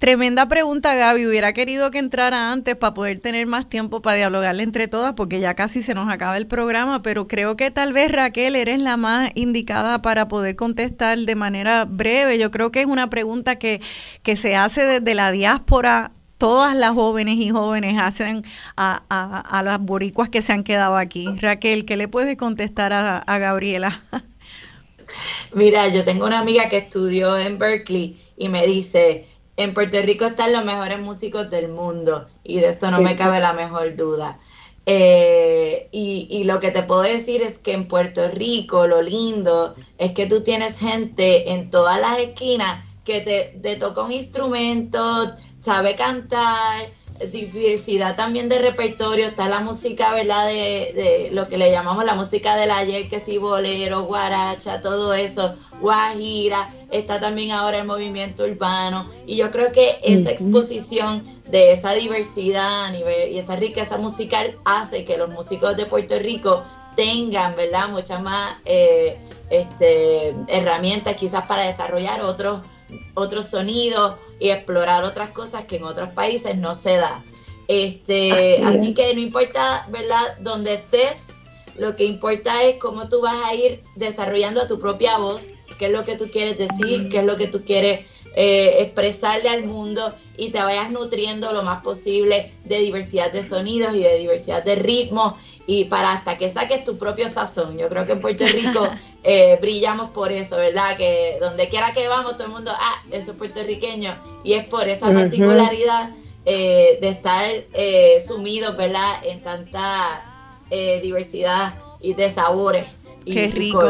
Tremenda pregunta, Gaby. Hubiera querido que entrara antes para poder tener más tiempo para dialogarle entre todas, porque ya casi se nos acaba el programa, pero creo que tal vez Raquel eres la más indicada para poder contestar de manera breve. Yo creo que es una pregunta que, que se hace desde la diáspora todas las jóvenes y jóvenes hacen a, a, las boricuas que se han quedado aquí. Raquel, ¿qué le puedes contestar a, a, Gabriela? Mira, yo tengo una amiga que estudió en Berkeley y me dice, en Puerto Rico están los mejores músicos del mundo y de eso no me cabe la mejor duda. Eh, y, lo que te puedo decir es que en Puerto Rico lo lindo es que tú tienes gente en todas las esquinas que te, te toca un instrumento, sabe cantar, diversidad también de repertorio, está la música, ¿verdad? De, de, lo que le llamamos la música del ayer, que sí, bolero, guaracha, todo eso, guajira, está también ahora el movimiento urbano, y yo creo que esa exposición de esa diversidad y esa riqueza musical hace que los músicos de Puerto Rico tengan, ¿verdad? Muchas más eh, este, herramientas quizás para desarrollar otros otros sonidos y explorar otras cosas que en otros países no se da. Este, así, que no importa, ¿verdad?, donde estés, lo que importa es cómo tú vas a ir desarrollando tu propia voz, qué es lo que tú quieres decir, qué es lo que tú quieres eh, expresarle al mundo y te vayas nutriendo lo más posible de diversidad de sonidos y de diversidad de ritmos y para hasta que saques tu propio sazón. Yo creo que en Puerto Rico eh, brillamos por eso, ¿verdad? Que donde quiera que vamos, todo el mundo, ah, eso es puertorriqueño. Y es por esa particularidad eh, de estar eh, sumidos, ¿verdad? En tanta diversidad y de sabores. Qué rico.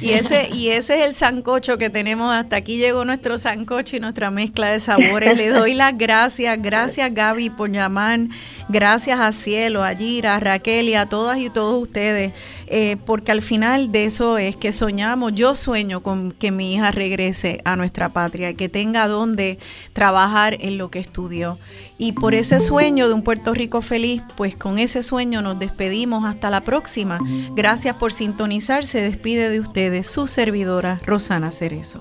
Y ese, y ese es el sancocho que tenemos. Hasta aquí llegó nuestro sancocho y nuestra mezcla de sabores. Le doy las gracias. Gracias, Gaby, por llamar. Gracias a Cielo, a Gira, a Raquel y a todas y todos ustedes. Eh, porque al final de eso es que soñamos. Yo sueño con que mi hija regrese a nuestra patria, que tenga donde trabajar en lo que estudió. Y por ese sueño de un Puerto Rico feliz, pues con ese sueño nos despedimos hasta la próxima. Gracias por sintonizar. Se despide de ustedes su servidora Rosana Cerezo.